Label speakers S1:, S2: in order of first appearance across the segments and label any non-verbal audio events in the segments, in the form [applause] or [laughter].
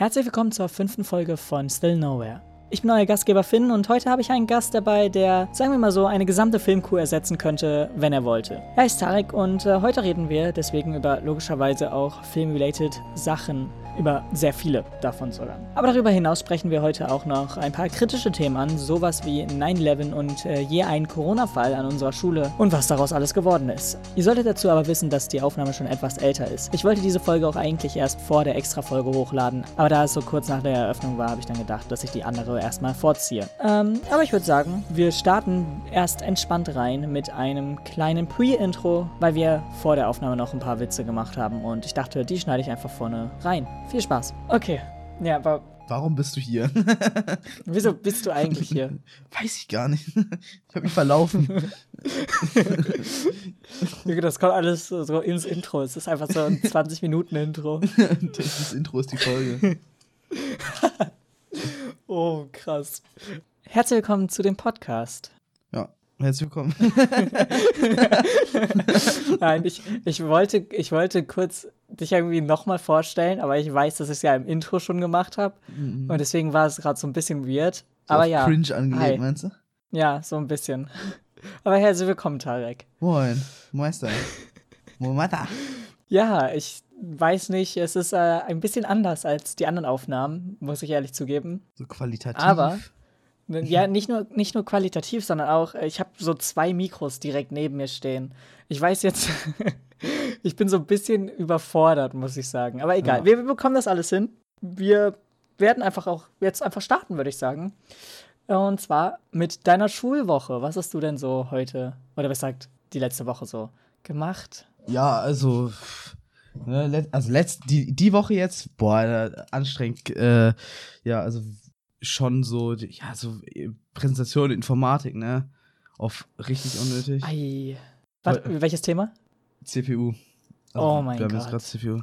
S1: Herzlich willkommen zur fünften Folge von Still Nowhere. Ich bin euer Gastgeber Finn und heute habe ich einen Gast dabei, der, sagen wir mal so, eine gesamte Filmcrew ersetzen könnte, wenn er wollte. Er ist Tarek und äh, heute reden wir deswegen über logischerweise auch film-related Sachen über sehr viele davon sogar. Aber darüber hinaus sprechen wir heute auch noch ein paar kritische Themen an, sowas wie 9-11 und äh, je ein Corona-Fall an unserer Schule und was daraus alles geworden ist. Ihr solltet dazu aber wissen, dass die Aufnahme schon etwas älter ist. Ich wollte diese Folge auch eigentlich erst vor der Extra-Folge hochladen, aber da es so kurz nach der Eröffnung war, habe ich dann gedacht, dass ich die andere erstmal vorziehe. Ähm, aber ich würde sagen, wir starten erst entspannt rein mit einem kleinen Pre-Intro, weil wir vor der Aufnahme noch ein paar Witze gemacht haben und ich dachte, die schneide ich einfach vorne rein. Viel Spaß. Okay. Ja, aber.
S2: Warum bist du hier? [laughs]
S1: Wieso bist du eigentlich hier? [laughs]
S2: Weiß ich gar nicht. [laughs] Ich habe mich verlaufen.
S1: das kommt alles so ins Intro. Es ist einfach so ein 20-Minuten-Intro.
S2: das Intro ist die Folge.
S1: oh, krass. Herzlich willkommen zu dem Podcast.
S2: Herzlich willkommen.
S1: Nein, ich, ich, wollte, ich wollte kurz dich irgendwie nochmal vorstellen, aber ich weiß, dass ich es ja im Intro schon gemacht habe. Mhm. Und deswegen war es gerade so ein bisschen weird. So aber ja.
S2: Cringe angelegt, hi. meinst du?
S1: Ja, so ein bisschen. [laughs] Aber herzlich willkommen, Tarek.
S2: Moin, Meister. Momata.
S1: Ja, ich weiß nicht, es ist äh, ein bisschen anders als die anderen Aufnahmen, muss ich ehrlich zugeben.
S2: So qualitativ.
S1: Aber ja, nicht nur, nicht nur qualitativ, sondern auch, ich habe so zwei Mikros direkt neben mir stehen. Ich weiß jetzt, [laughs] ich bin so ein bisschen überfordert, muss ich sagen. Aber egal, ja. wir, wir bekommen das alles hin. Wir werden einfach auch jetzt einfach starten, würde ich sagen. Und zwar mit deiner Schulwoche. Was hast du denn so heute, oder was sagt die letzte Woche so gemacht?
S2: Ja, also, ne, also letzt, die, die Woche jetzt, boah, äh, anstrengend. Äh, ja, also schon so, ja, so äh, Präsentation Informatik, ne? Auf richtig unnötig.
S1: Ei. Warte, welches Thema?
S2: CPU.
S1: Also, oh mein
S2: wir
S1: Gott.
S2: Wir haben jetzt gerade CPU.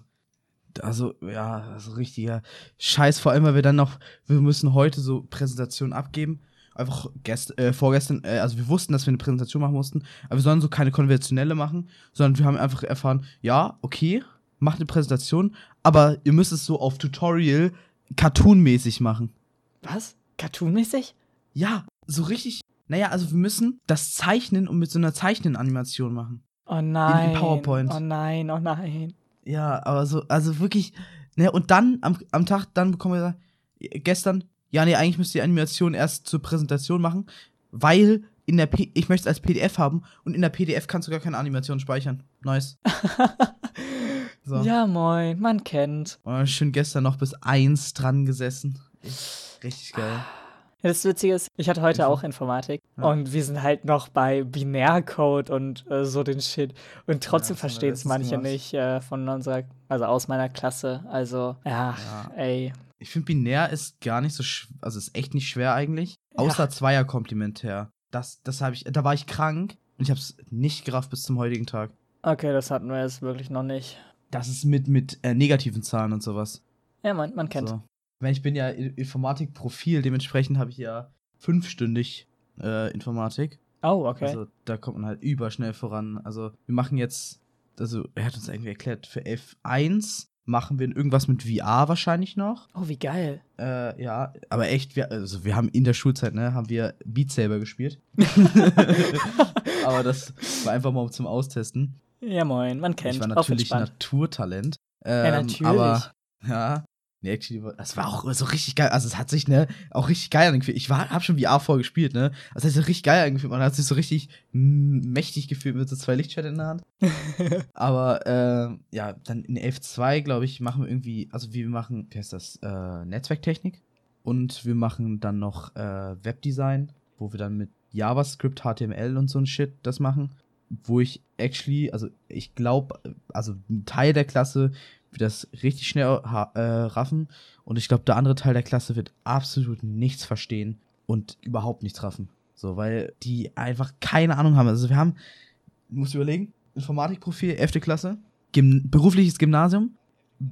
S2: Also, ja, also richtiger Scheiß, vor allem, weil wir dann noch, wir müssen heute so Präsentationen abgeben. Einfach gest, äh, vorgestern, äh, also wir wussten, dass wir eine Präsentation machen mussten, aber wir sollen so keine konventionelle machen, sondern wir haben einfach erfahren, ja, okay, macht eine Präsentation, aber ihr müsst es so auf Tutorial cartoonmäßig machen.
S1: Was? Cartoonmäßig?
S2: Ja, so richtig. Naja, also wir müssen das zeichnen und mit so einer Zeichnenanimation machen.
S1: Oh nein.
S2: In, in PowerPoint.
S1: Oh nein, oh nein.
S2: Ja, aber so, also wirklich, ne, und dann am, am Tag, dann bekommen wir gestern, ja, nee, eigentlich müsst ihr die Animation erst zur Präsentation machen, weil in der P ich möchte es als PDF haben und in der PDF kannst du gar keine Animation speichern. Nice. [laughs]
S1: so. Ja, moin, man kennt.
S2: Und schön gestern noch bis eins dran gesessen. Ich Richtig geil.
S1: Ja, das Witzige ist, ich hatte heute auch Informatik ja. und wir sind halt noch bei Binärcode und äh, so den Shit. Und trotzdem ja, verstehen es manche nicht äh, von unserer, also aus meiner Klasse. Also, ja, ja. ey.
S2: Ich finde, binär ist gar nicht so, also ist echt nicht schwer eigentlich. Außer Zweierkomplementär. Das, das habe ich, da war ich krank und ich habe es nicht gerafft bis zum heutigen Tag.
S1: Okay, das hatten wir jetzt wirklich noch nicht.
S2: Das ist mit, mit äh, negativen Zahlen und sowas.
S1: Ja, man, man kennt.
S2: So ich bin ja Informatikprofil, dementsprechend habe ich ja fünfstündig äh, Informatik.
S1: Oh, okay.
S2: Also da kommt man halt überschnell voran. Also wir machen jetzt, also er hat uns irgendwie erklärt, für F1 machen wir irgendwas mit VR wahrscheinlich noch.
S1: Oh, wie geil.
S2: Äh, ja, aber echt, wir, also wir haben in der Schulzeit, ne, haben wir Beat Saber gespielt. [laughs] [laughs] aber das war einfach mal zum Austesten.
S1: Ja, moin, man kennt.
S2: Ich war natürlich Naturtalent.
S1: Ähm, ja, natürlich.
S2: Aber, ja, Nee, actually, das war auch so richtig geil. Also, es hat sich, ne, auch richtig geil angefühlt. Ich war, hab schon VR vorgespielt, ne. Das hat sich richtig geil angefühlt. Man hat sich so richtig mächtig gefühlt mit so zwei Lichtschwertern in der Hand. [laughs] Aber, äh, ja, dann in 11.2, glaube ich, machen wir irgendwie, also, wir machen, wie heißt das, äh, Netzwerktechnik. Und wir machen dann noch, äh, Webdesign, wo wir dann mit JavaScript, HTML und so ein Shit das machen. Wo ich actually, also, ich glaube, also, ein Teil der Klasse wird das richtig schnell äh, raffen. Und ich glaube, der andere Teil der Klasse wird absolut nichts verstehen und überhaupt nichts raffen. So, weil die einfach keine Ahnung haben. Also wir haben, muss überlegen, Informatikprofil, 11. Klasse, Gym berufliches Gymnasium.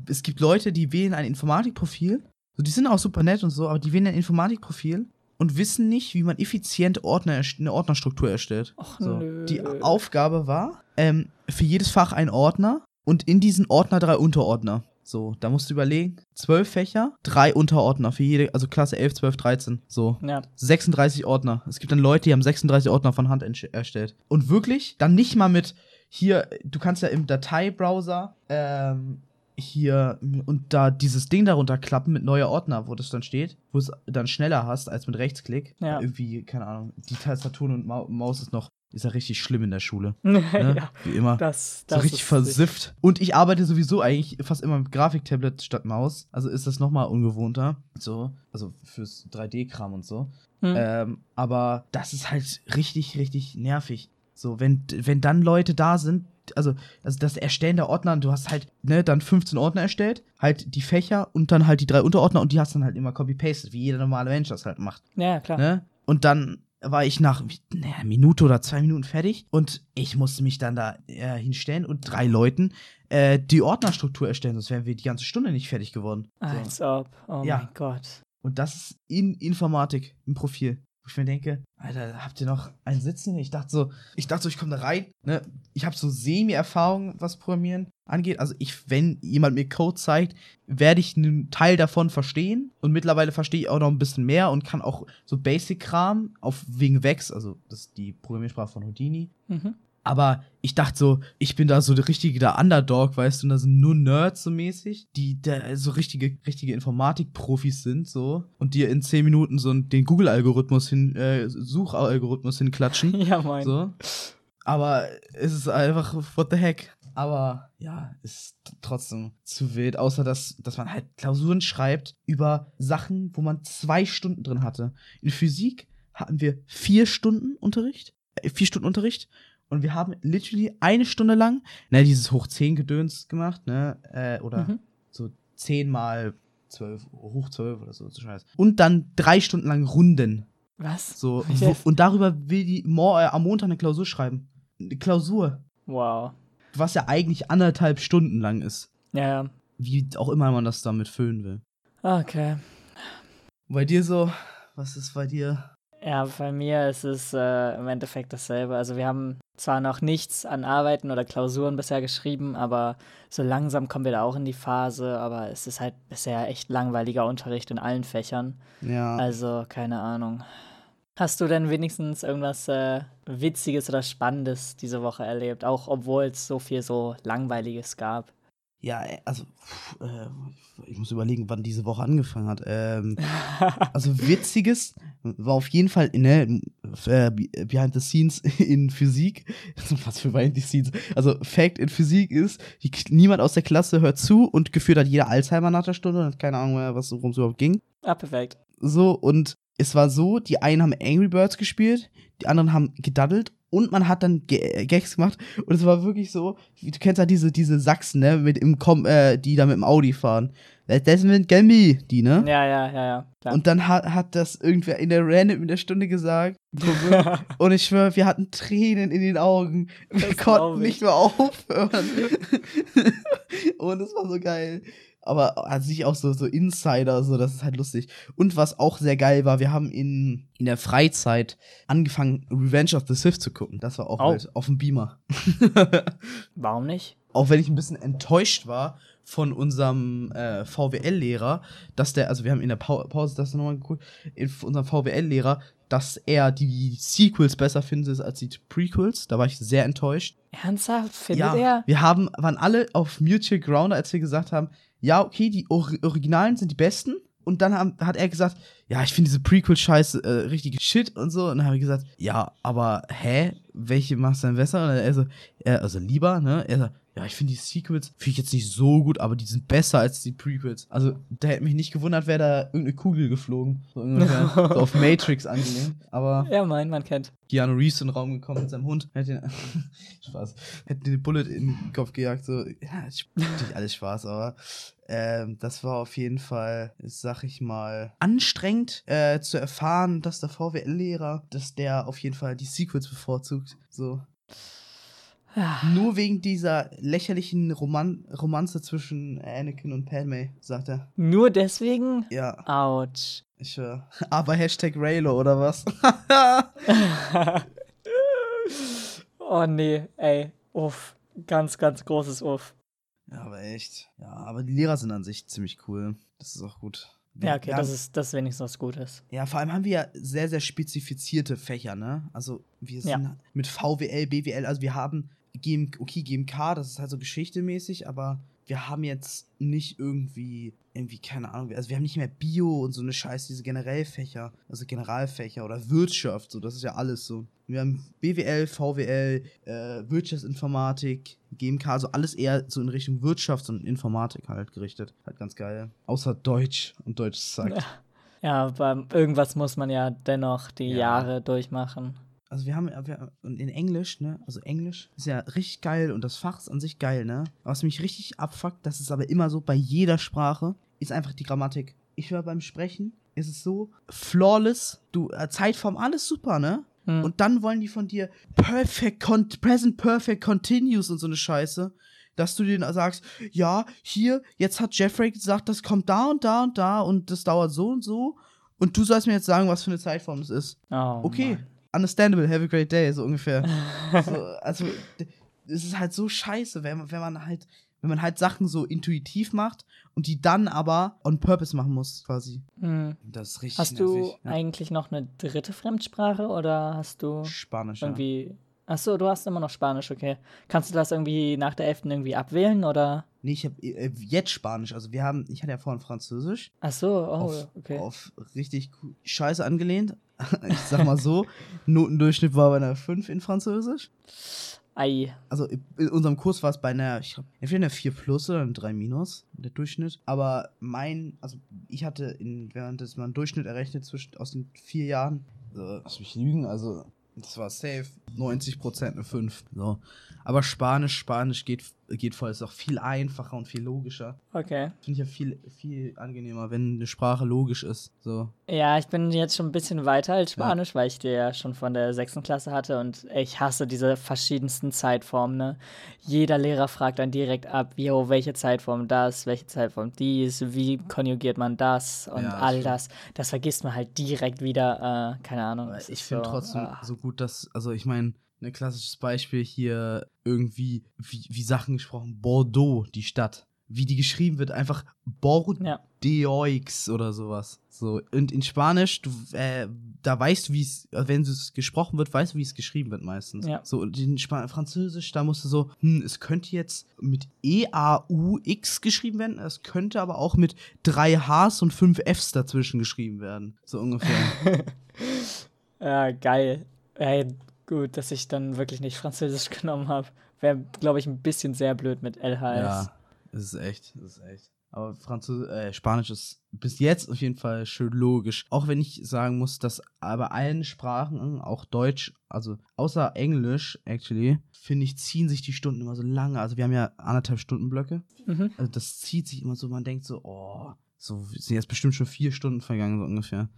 S2: Es gibt Leute, die wählen ein Informatikprofil. So, die sind auch super nett und so, aber die wählen ein Informatikprofil und wissen nicht, wie man effizient Ordner, eine Ordnerstruktur erstellt.
S1: Och,
S2: so. Die Aufgabe war, ähm, für jedes Fach ein Ordner und in diesen Ordner drei Unterordner. So, da musst du überlegen, zwölf Fächer, drei Unterordner für jede, also Klasse 11, 12, 13. So,
S1: Ja.
S2: 36 Ordner. Es gibt dann Leute, die haben 36 Ordner von Hand erstellt. Und wirklich, dann nicht mal mit hier, du kannst ja im Dateibrowser ähm, hier und da dieses Ding darunter klappen mit neuer Ordner, wo das dann steht, wo es dann schneller hast als mit Rechtsklick.
S1: Ja.
S2: Irgendwie, keine Ahnung, die Tastatur und Mau Maus ist noch, ist ja richtig schlimm in der Schule. [laughs]
S1: ja.
S2: Ne? Wie immer.
S1: Das,
S2: So
S1: das
S2: richtig
S1: ist
S2: versifft. Und ich arbeite sowieso eigentlich fast immer mit Grafiktablet statt Maus. Also ist das nochmal ungewohnter. So. Also fürs 3D-Kram und so.
S1: Hm.
S2: Ähm, aber das ist halt richtig, richtig nervig. So, wenn, wenn dann Leute da sind, also, also das Erstellen der Ordner, du hast halt, ne, dann 15 Ordner erstellt, halt die Fächer und dann halt die drei Unterordner und die hast dann halt immer copy-pasted, wie jeder normale Mensch das halt macht.
S1: ja, klar.
S2: Ne? Und dann war ich nach ne, Minute oder zwei Minuten fertig und ich musste mich dann da äh, hinstellen und drei Leuten äh, die Ordnerstruktur erstellen, sonst wären wir die ganze Stunde nicht fertig geworden. So.
S1: Als ob. Oh
S2: Ja.
S1: mein Gott.
S2: Und das ist in Informatik im Profil. Wo ich mir denke, Alter, habt ihr noch einen sitzen? Ich dachte so, ich dachte so, ich komme da rein, ne? Ich habe so Semi-Erfahrung, was Programmieren angeht. Also ich, wenn jemand mir Code zeigt, werde ich einen Teil davon verstehen. Und mittlerweile verstehe ich auch noch ein bisschen mehr und kann auch so Basic-Kram auf wegen Vex, also das ist die Programmiersprache von Houdini.
S1: Mhm.
S2: Aber ich dachte so, ich bin da so der richtige der Underdog, weißt du, und da sind nur Nerds so mäßig, die da so richtige, richtige Informatik-Profis sind, so, und dir in 10 Minuten so den Google-Algorithmus hin, äh, Suchalgorithmus hinklatschen. [laughs]
S1: Ja, mein.
S2: so. Aber es ist einfach, what the heck. Aber ja, ist trotzdem zu wild, außer dass, dass man halt Klausuren schreibt über Sachen, wo man zwei Stunden drin hatte. In Physik hatten wir vier Stunden Unterricht, äh, vier Stunden Unterricht und wir haben literally eine Stunde lang, ne, dieses hoch 10 Gedöns gemacht, ne, äh, oder
S1: Mhm.
S2: so 10 mal 12, hoch 12 oder so, so Scheiß. Und dann drei Stunden lang Runden.
S1: Was?
S2: So, [laughs] wo, und darüber will die mor äh, am Montag eine Klausur schreiben. Eine Klausur,
S1: Wow.
S2: was ja eigentlich anderthalb Stunden lang ist.
S1: Ja, ja.
S2: Wie auch immer man das damit füllen will.
S1: Okay.
S2: Bei dir so, was ist bei dir?
S1: Ja, bei mir ist es äh, im Endeffekt dasselbe. Also wir haben zwar noch nichts an Arbeiten oder Klausuren bisher geschrieben, aber so langsam kommen wir da auch in die Phase. Aber es ist halt bisher echt langweiliger Unterricht in allen Fächern.
S2: Ja.
S1: Also keine Ahnung. Hast du denn wenigstens irgendwas äh, Witziges oder Spannendes diese Woche erlebt? Auch obwohl es so viel so Langweiliges gab.
S2: Ja, äh, also, pff, äh, ich muss überlegen, wann diese Woche angefangen hat. Ähm, [laughs] also, witziges war auf jeden Fall ne, äh, be- Behind the Scenes [laughs] in Physik. [laughs] Was für Behind the Scenes? Also, Fact in Physik ist, die, niemand aus der Klasse hört zu und gefühlt hat jeder Alzheimer nach der Stunde und hat keine Ahnung mehr, was worum es überhaupt ging.
S1: ah, perfekt.
S2: So, und es war so, die einen haben Angry Birds gespielt, die anderen haben gedaddelt und man hat dann G äh, Gags gemacht und es war wirklich so, wie- du kennst ja diese, diese Sachsen, ne, mit im Com äh, die da mit dem Audi fahren. Das sind Gambi, die, ne?
S1: Ja, ja, ja, ja. Klar.
S2: Und dann hat, hat das irgendwer in der Random in der Stunde gesagt. [laughs] und ich schwöre, wir hatten Tränen in den Augen. Wir
S1: Das
S2: konnten nicht mehr aufhören. [laughs] und es war so geil. Aber an sich auch so, so Insider, so, das ist halt lustig. Und was auch sehr geil war, wir haben in, in der Freizeit angefangen, Revenge of the Sith zu gucken. Das war auch
S1: Oh.
S2: wild. Auf dem Beamer. [laughs]
S1: Warum nicht?
S2: auch wenn ich ein bisschen enttäuscht war von unserem äh, VWL-Lehrer, dass der, also wir haben in der Pau Pause das nochmal geguckt, in unserem VWL-Lehrer, dass er die Sequels besser findet als die Prequels. Da war ich sehr enttäuscht.
S1: Ernsthaft? Findet
S2: ja,
S1: er?
S2: wir haben, waren alle auf Mutual Ground, als wir gesagt haben, ja, okay, die Or Originalen sind die besten. Und dann haben, hat er gesagt, ja, ich finde diese Prequel-Scheiße äh, richtig shit und so. Und dann habe ich gesagt, ja, aber hä? Welche machst du denn besser? Und er so, äh, also lieber, ne? Er so, ja, ich finde die Sequels, finde ich jetzt nicht so gut, aber die sind besser als die Prequels. Also, da hätte mich nicht gewundert, wäre da irgendeine Kugel geflogen. So ungefähr. [laughs] so auf Matrix angelehnt. Aber
S1: Ja, mein, man kennt.
S2: Keanu Reeves in den Raum gekommen mit seinem Hund. Hätte den, [laughs] Spaß. Hätte den Bullet in den Kopf gejagt. So, ja, ist natürlich alles Spaß, aber ähm, das war auf jeden Fall, sag ich mal, anstrengend äh, zu erfahren, dass der VWL-Lehrer, dass der auf jeden Fall die Sequels bevorzugt. So.
S1: Ah,
S2: Nur wegen dieser lächerlichen Roman Romanze zwischen Anakin und Padme, sagt er.
S1: Nur deswegen?
S2: Ja,
S1: Autsch.
S2: ich höre. [laughs] Aber Hashtag Raylo oder was? [laughs]
S1: oh nee, ey. Uff. Ganz, ganz großes Uff.
S2: Ja, aber echt. Ja, aber die Lehrer sind an sich ziemlich cool. Das ist auch gut.
S1: Ja, okay,
S2: wir
S1: das ist, das wenigstens was Gutes.
S2: Ja, vor allem haben wir ja sehr, sehr spezifizierte Fächer, ne? Also wir sind
S1: Ja.
S2: mit VWL, BWL, also wir haben GM, okay, GMK, das ist halt so geschichtemäßig, aber wir haben jetzt nicht irgendwie, irgendwie, keine Ahnung, also wir haben nicht mehr Bio und so eine Scheiße, diese Generellfächer, also Generalfächer oder Wirtschaft, so, das ist ja alles so. Wir haben BWL, VWL, äh, Wirtschaftsinformatik, GMK, also alles eher so in Richtung Wirtschaft und Informatik halt gerichtet. Halt ganz geil. Außer Deutsch und Deutsch sagt.
S1: Ja, [laughs] aber irgendwas muss man ja dennoch die
S2: Ja.
S1: Jahre durchmachen.
S2: Also wir haben, wir, und in Englisch, ne, also Englisch ist ja richtig geil und das Fach ist an sich geil, ne. Was mich richtig abfuckt, das ist aber immer so bei jeder Sprache, ist einfach die Grammatik. Ich höre beim Sprechen, ist es so flawless, du, äh, Zeitform, alles super, ne.
S1: Hm.
S2: Und dann wollen die von dir perfect, con present perfect continuous und so eine Scheiße, dass du denen sagst, ja, hier, jetzt hat Jeffrey gesagt, das kommt da und da und da und das dauert so und so. Und du sollst mir jetzt sagen, was für eine Zeitform es ist.
S1: oh,
S2: Okay,
S1: Mann.
S2: Understandable, have a great day, so ungefähr. [laughs] so, also, es ist halt so scheiße, wenn, man- wenn man halt, wenn man halt Sachen so intuitiv macht und die dann aber on purpose machen muss, quasi.
S1: Hm.
S2: Das ist richtig
S1: Hast du
S2: nervig. Ja.
S1: eigentlich noch eine dritte Fremdsprache oder hast du
S2: Spanisch, ja.
S1: irgendwie. Achso, du hast immer noch Spanisch, okay. Kannst du das irgendwie nach der 11. irgendwie abwählen oder?
S2: Nee, ich habe äh, jetzt Spanisch. Also wir haben, ich hatte ja vorhin Französisch.
S1: Achso, oh,
S2: auf,
S1: okay.
S2: auf richtig Scheiße angelehnt. [laughs] ich sag mal so, Notendurchschnitt war bei einer 5 in Französisch.
S1: Ei.
S2: Also in unserem Kurs war es bei einer, ich glaube, entweder eine 4 plus oder eine 3 minus, der Durchschnitt. Aber mein, also ich hatte, in, während das mal einen Durchschnitt errechnet zwischen aus den vier Jahren, also, lass mich lügen, also das war safe 90% eine 5. So. Aber Spanisch, Spanisch geht, geht voll, ist auch viel einfacher und viel logischer.
S1: Okay.
S2: Finde ich ja viel, viel angenehmer, wenn eine Sprache logisch ist. So.
S1: Ja, ich bin jetzt schon ein bisschen weiter als Spanisch, weil ich die ja schon von der sechsten Klasse hatte und ich hasse diese verschiedensten Zeitformen. Ne? Jeder Lehrer fragt dann direkt ab, jo, welche Zeitform das, welche Zeitform dies, wie konjugiert man das und
S2: Ja,
S1: all das. Das vergisst man halt direkt wieder, äh, keine Ahnung.
S2: Ich finde
S1: so,
S2: trotzdem
S1: ah.
S2: so gut, dass, also ich meine, ein klassisches Beispiel hier irgendwie, wie, wie Sachen gesprochen, Bordeaux, die Stadt. Wie die geschrieben wird, einfach Bordeaux oder sowas. So, und in Spanisch, du, äh, da weißt du, wie es, wenn es gesprochen wird, weißt du, wie es geschrieben wird meistens.
S1: Ja.
S2: So, und in Span Französisch, da musst du so, hm, es könnte jetzt mit E-A-U-X geschrieben werden, es könnte aber auch mit drei Hs und fünf Fs dazwischen geschrieben werden. So ungefähr. [laughs]
S1: Ja, geil. Ey, gut, dass ich dann wirklich nicht Französisch [laughs] genommen habe. Wäre, glaube ich, ein bisschen sehr blöd mit LHS.
S2: Ja, es ist echt, es ist echt. Aber Französisch, äh, Spanisch ist bis jetzt auf jeden Fall schön logisch. Auch wenn ich sagen muss, dass bei allen Sprachen, auch Deutsch, also außer Englisch, actually, finde ich, ziehen sich die Stunden immer so lange. Also wir haben ja anderthalb Stunden Blöcke.
S1: Mhm.
S2: Also das zieht sich immer so, man denkt so, oh, so sind jetzt bestimmt schon vier Stunden vergangen, so ungefähr.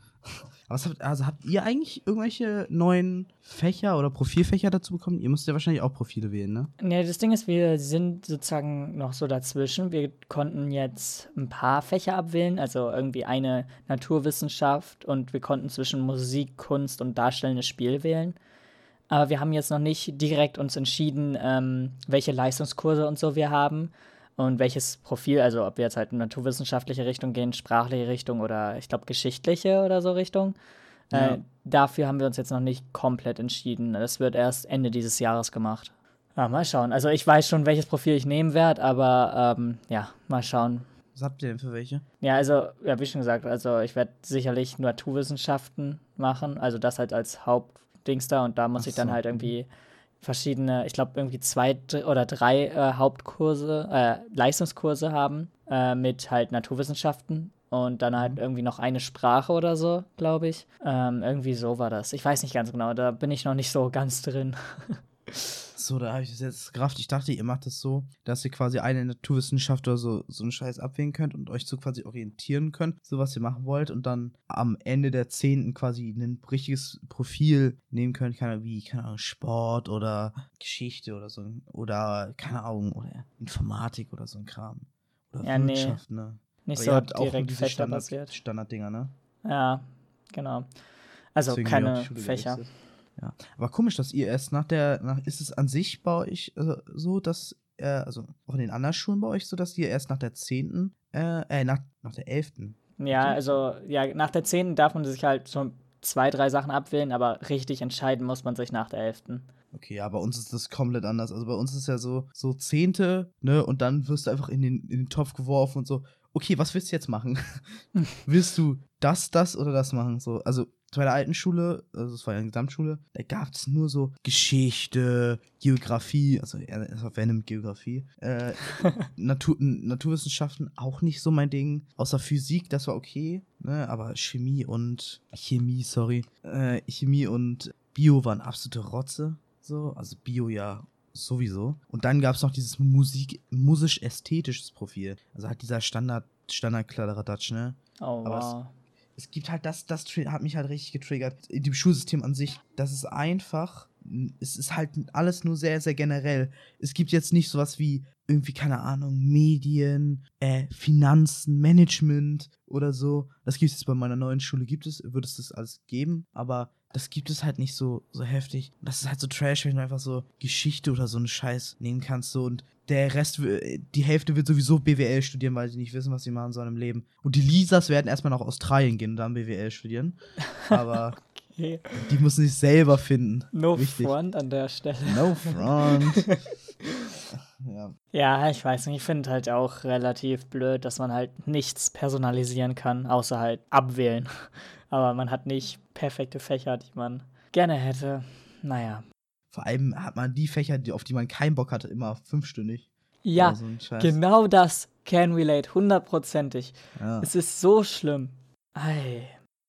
S2: Was habt, also habt ihr eigentlich irgendwelche neuen Fächer oder Profilfächer dazu bekommen? Ihr müsst ja wahrscheinlich auch Profile wählen, ne?
S1: Ja, das Ding ist, wir sind sozusagen noch so dazwischen. Wir konnten jetzt ein paar Fächer abwählen, also irgendwie eine Naturwissenschaft und wir konnten zwischen Musik, Kunst und darstellendes Spiel wählen. Aber wir haben jetzt noch nicht direkt uns entschieden, ähm, welche Leistungskurse und so wir haben und welches Profil, also ob wir jetzt halt in naturwissenschaftliche Richtung gehen, sprachliche Richtung oder ich glaube geschichtliche oder so Richtung.
S2: Ja.
S1: Äh, dafür haben wir uns jetzt noch nicht komplett entschieden. Das wird erst Ende dieses Jahres gemacht. Ja, mal schauen. Also ich weiß schon, welches Profil ich nehmen werde, aber ähm, ja, mal schauen.
S2: Was habt ihr denn für welche?
S1: Ja, also, ja, wie schon gesagt, also ich werde sicherlich Naturwissenschaften machen, also das halt als Hauptdings da und da muss
S2: Ach
S1: ich dann
S2: so,
S1: halt
S2: mhm.
S1: irgendwie verschiedene, ich glaube irgendwie zwei oder drei äh, Hauptkurse, äh, Leistungskurse haben äh, mit halt Naturwissenschaften und dann
S2: Mhm.
S1: halt irgendwie noch eine Sprache oder so, glaube ich. Ähm, irgendwie so war das. Ich weiß nicht ganz genau, da bin ich noch nicht so [laughs] ganz drin.
S2: So, da habe ich das jetzt gerafft. Ich dachte, ihr macht das so, dass ihr quasi eine Naturwissenschaft oder so, so einen Scheiß abwählen könnt und euch so quasi orientieren könnt, so was ihr machen wollt und dann am Ende der Zehnten quasi ein richtiges Profil nehmen könnt, keine Ahnung, wie, keine Ahnung, Sport oder Geschichte oder so, oder, keine Ahnung, oder Informatik oder so ein Kram. Oder
S1: Ja, nee.
S2: Wirtschaft, ne?
S1: Nicht
S2: Aber
S1: so direkt
S2: diese Standard. Standarddinger, ne?
S1: Ja, genau. Also
S2: Deswegen
S1: keine Fächer.
S2: gewechselt. Ja. Aber komisch, dass ihr erst nach der, nach, ist es an sich bei euch äh, so, dass äh, also auch in den anderen Schulen bei euch so, dass die erst nach der 10., äh, äh, nach, nach der 11.
S1: Ja, also ja, nach der 10. darf man sich halt so zwei, drei Sachen abwählen, aber richtig entscheiden muss man sich nach der 11.
S2: Okay, ja, bei uns ist das komplett anders. Also bei uns ist ja so, so Zehnte, ne, und dann wirst du einfach in den, in den Topf geworfen und so, okay, was willst du jetzt machen? [laughs] [laughs] willst du das, das oder das machen? So, also bei der alten Schule, also es war ja eine Gesamtschule, da gab es nur so Geschichte, Geografie, also war Venom Geografie, äh, [laughs] Natur, Naturwissenschaften auch nicht so mein Ding, außer Physik, das war okay, ne, aber Chemie und Chemie, sorry, äh, Chemie und Bio waren absolute Rotze, so, also Bio ja sowieso. Und dann gab es noch dieses Musik, musisch-ästhetisches Profil, also halt dieser Standard, Standard-Kladderadatsch, ne?
S1: Oh,
S2: Aber
S1: wow.
S2: Es gibt halt das, das hat mich halt richtig getriggert. In dem Schulsystem an sich, das ist einfach, es ist halt alles nur sehr, sehr generell. Es gibt jetzt nicht sowas wie irgendwie, keine Ahnung, Medien, äh, Finanzen, Management oder so. Das gibt es bei meiner neuen Schule, gibt es, wird es das alles geben, aber das gibt es halt nicht so, so heftig. Das ist halt so trash, wenn du einfach so Geschichte oder so einen Scheiß nehmen kannst, so und der Rest, die Hälfte wird sowieso BWL studieren, weil sie nicht wissen, was sie machen sollen im Leben. Und die Lisas werden erstmal nach Australien gehen und dann BWL studieren. Aber [laughs]
S1: Okay.
S2: die müssen sich selber finden.
S1: No
S2: Wichtig.
S1: front an der Stelle.
S2: No front. [laughs] ja.
S1: Ja, ich weiß nicht, ich finde halt auch relativ blöd, dass man halt nichts personalisieren kann, außer halt abwählen. Aber man hat nicht perfekte Fächer, die man gerne hätte. Naja.
S2: Vor allem hat man die Fächer, auf die man keinen Bock hatte, immer fünfstündig.
S1: Ja,
S2: so
S1: genau das can relate, hundertprozentig.
S2: Ja.
S1: Es ist so schlimm. Ei.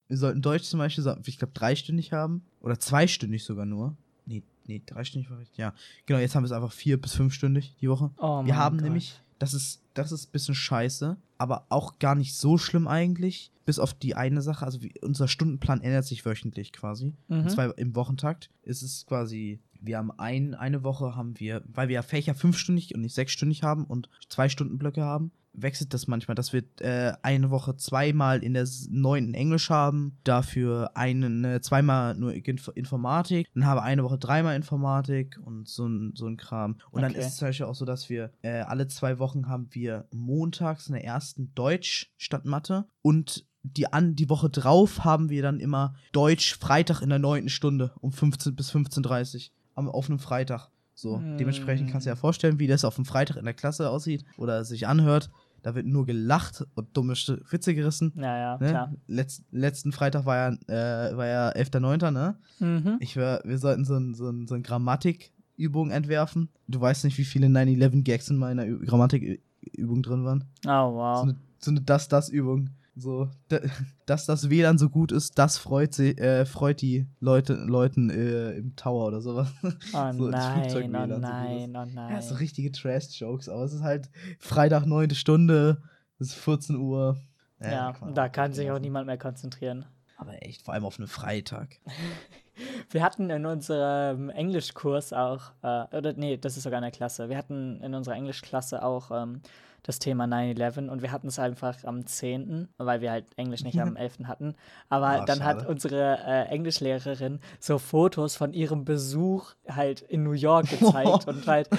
S2: Wir sollten Deutsch zum Beispiel, ich glaube, dreistündig haben. Oder zweistündig sogar nur. Nee, nee, dreistündig war richtig. Ja. Genau, jetzt haben wir es einfach vier- bis fünfstündig die Woche.
S1: Oh
S2: Wir haben
S1: Gott.
S2: nämlich, das ist, das ist ein bisschen scheiße, aber auch gar nicht so schlimm eigentlich. Bis auf die eine Sache, also wie, unser Stundenplan ändert sich wöchentlich quasi.
S1: Mhm.
S2: Und zwar im Wochentakt. Es ist quasi, wir haben ein, eine Woche haben wir, weil wir ja Fächer fünfstündig und nicht sechsstündig haben und zwei Stundenblöcke haben, wechselt das manchmal, dass wir äh, eine Woche zweimal in der neunten Englisch haben, dafür einen, äh, zweimal nur Inf Informatik, dann haben wir eine Woche dreimal Informatik und so ein, so ein Kram. Und dann
S1: Okay.
S2: ist es zum Beispiel auch so, dass wir äh, alle zwei Wochen haben wir montags in der ersten Deutsch statt Mathe und die, an, die Woche drauf haben wir dann immer Deutsch Freitag in der neunten Stunde um 15 bis 15.30 Uhr auf einem Freitag. So, dementsprechend kannst du dir ja vorstellen, wie das auf dem Freitag in der Klasse aussieht oder sich anhört. Da wird nur gelacht und dumme Witze gerissen.
S1: Ja, ja,
S2: Ne?
S1: klar.
S2: Letz, letzten Freitag war ja, äh, war ja 11.9., ne?
S1: Mhm.
S2: Ich wär, wir sollten so ein, so ein, so ein Grammatikübung entwerfen. Du weißt nicht, wie viele 9-11-Gags in meiner Grammatikübung drin waren.
S1: Oh,
S2: So
S1: wow.
S2: eine, so eine Das-Das-Übung. So, da- dass das WLAN so gut ist, das freut, sie, äh, freut die Leute, Leuten äh, im Tower oder sowas. [laughs]
S1: Oh
S2: so
S1: nein, oh
S2: WLAN so
S1: nein, oh nein.
S2: Ja, so richtige Trash-Jokes, aber es ist halt Freitag, 9. Stunde, es ist 14 Uhr.
S1: Ja,
S2: kann
S1: da kann sich auch niemand mehr konzentrieren.
S2: Aber echt, vor allem auf einen Freitag. [laughs]
S1: Wir hatten in unserem Englischkurs auch, äh, oder nee, das ist sogar eine Klasse. Wir hatten in unserer Englischklasse auch ähm, das Thema 9-11 und wir hatten es einfach am 10., weil wir halt Englisch nicht am [laughs] 11. hatten. Aber
S2: Ah,
S1: dann hat
S2: schade.
S1: unsere äh, Englischlehrerin so Fotos von ihrem Besuch halt in New York [laughs] gezeigt und halt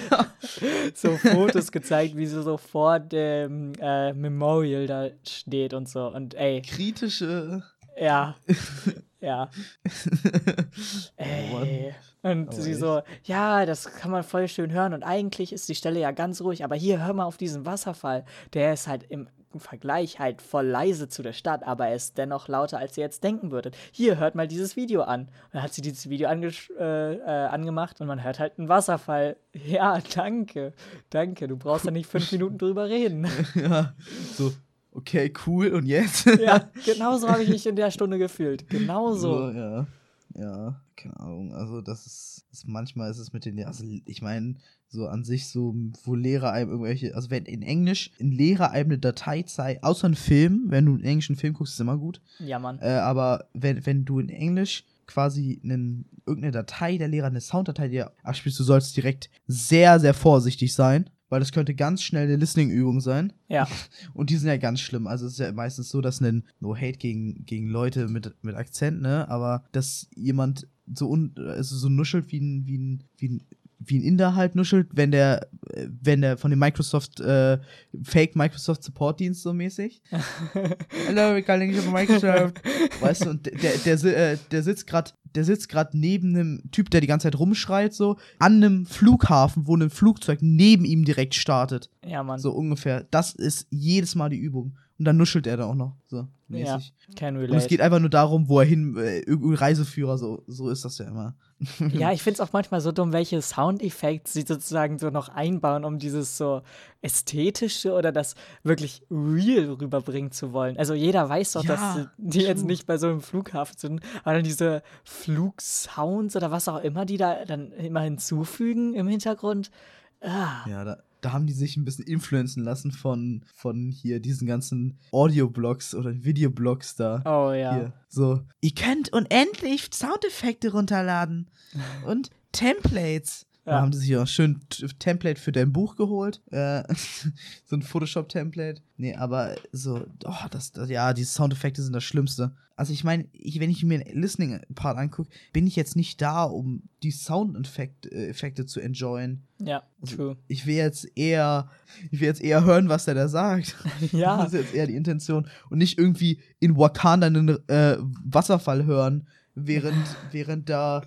S1: so Fotos gezeigt, wie sie so vor dem äh, Memorial da steht und so. Und ey,
S2: Kritische.
S1: ja, [laughs] ja. [laughs]
S2: Oh Mann.
S1: Ey. Und
S2: Aber
S1: sie
S2: echt?
S1: so, ja, das kann man voll schön hören. Und eigentlich ist die Stelle ja ganz ruhig, aber hier, hör mal auf diesen Wasserfall. Der ist halt im Vergleich halt voll leise zu der Stadt, aber er ist dennoch lauter, als ihr jetzt denken würdet. Hier, hört mal dieses Video an. Und dann hat sie dieses Video angesch- äh, äh, angemacht und man hört halt einen Wasserfall. [laughs] Ja, danke. Danke. Du brauchst ja nicht fünf [laughs] Minuten drüber reden.
S2: ja, so, okay, cool, und jetzt? [laughs]
S1: ja, [laughs] genauso habe ich mich in der Stunde gefühlt. Genauso.
S2: ja. Ja, keine Ahnung. Also, das ist, das manchmal ist es mit den, also ich meine, so an sich, so, wo Lehrer einem irgendwelche, also wenn in Englisch ein Lehrer einem eine Datei zeigt, außer ein Film, wenn du einen englischen Film guckst, ist immer gut.
S1: Ja, Mann.
S2: Äh, aber wenn, wenn du in Englisch quasi einen, irgendeine Datei, der Lehrer eine Sounddatei dir abspielst, du sollst direkt sehr, sehr vorsichtig sein, weil das könnte ganz schnell eine Listening-Übung sein.
S1: Ja. [laughs]
S2: Und die sind ja ganz schlimm. Also es ist ja meistens so, dass ein No Hate gegen, gegen Leute mit, mit Akzent, ne? Aber dass jemand so un, also so nuschelt wie ein, wie ein, wie ein wie ein Inder halt nuschelt, wenn der, wenn der von dem Microsoft, äh, Fake Microsoft Support Dienst so mäßig. [laughs] Hello, wir calling you from Microsoft. weißt du, und der, der, der, äh, der sitzt gerade, der sitzt gerade neben einem Typ, der die ganze Zeit rumschreit, so, an einem Flughafen, wo ein Flugzeug neben ihm direkt startet.
S1: Ja, Mann.
S2: So ungefähr. Das ist jedes Mal die Übung. Und dann nuschelt er da auch noch. So,
S1: ja,
S2: mäßig.
S1: can
S2: Und es
S1: relate.
S2: geht einfach nur darum, wo er hin, äh, irgendein Reiseführer, so, so ist das ja immer.
S1: Ja, [laughs] ich finde es auch manchmal so dumm, welche Soundeffekte sie sozusagen so noch einbauen, um dieses so ästhetische oder das wirklich real rüberbringen zu wollen. Also jeder weiß doch,
S2: Ja,
S1: dass die jetzt nicht bei so einem Flughafen sind, aber dann diese Flugsounds oder was auch immer, die da dann immer hinzufügen im Hintergrund. Ah,
S2: Ja, da, da haben die sich ein bisschen influenzen lassen von, von hier diesen ganzen Audioblogs oder Videoblogs da.
S1: oh ja.
S2: Hier. So, ihr könnt unendlich Soundeffekte runterladen [laughs] und Templates. Da haben sie sich auch schön Template für dein Buch geholt. Äh, [laughs] so ein Photoshop-Template. Nee, aber so, oh, das, das, ja, die Soundeffekte sind das Schlimmste. Also ich meine, ich, wenn ich mir den Listening-Part angucke, bin ich jetzt nicht da, um die Soundeffekte äh, zu enjoyen.
S1: Ja,
S2: Also,
S1: true.
S2: Ich will jetzt eher, ich will jetzt eher hören, was der da sagt. [laughs]
S1: Ja.
S2: Das ist jetzt eher die Intention. Und nicht irgendwie in Wakanda einen äh, Wasserfall hören, während, während da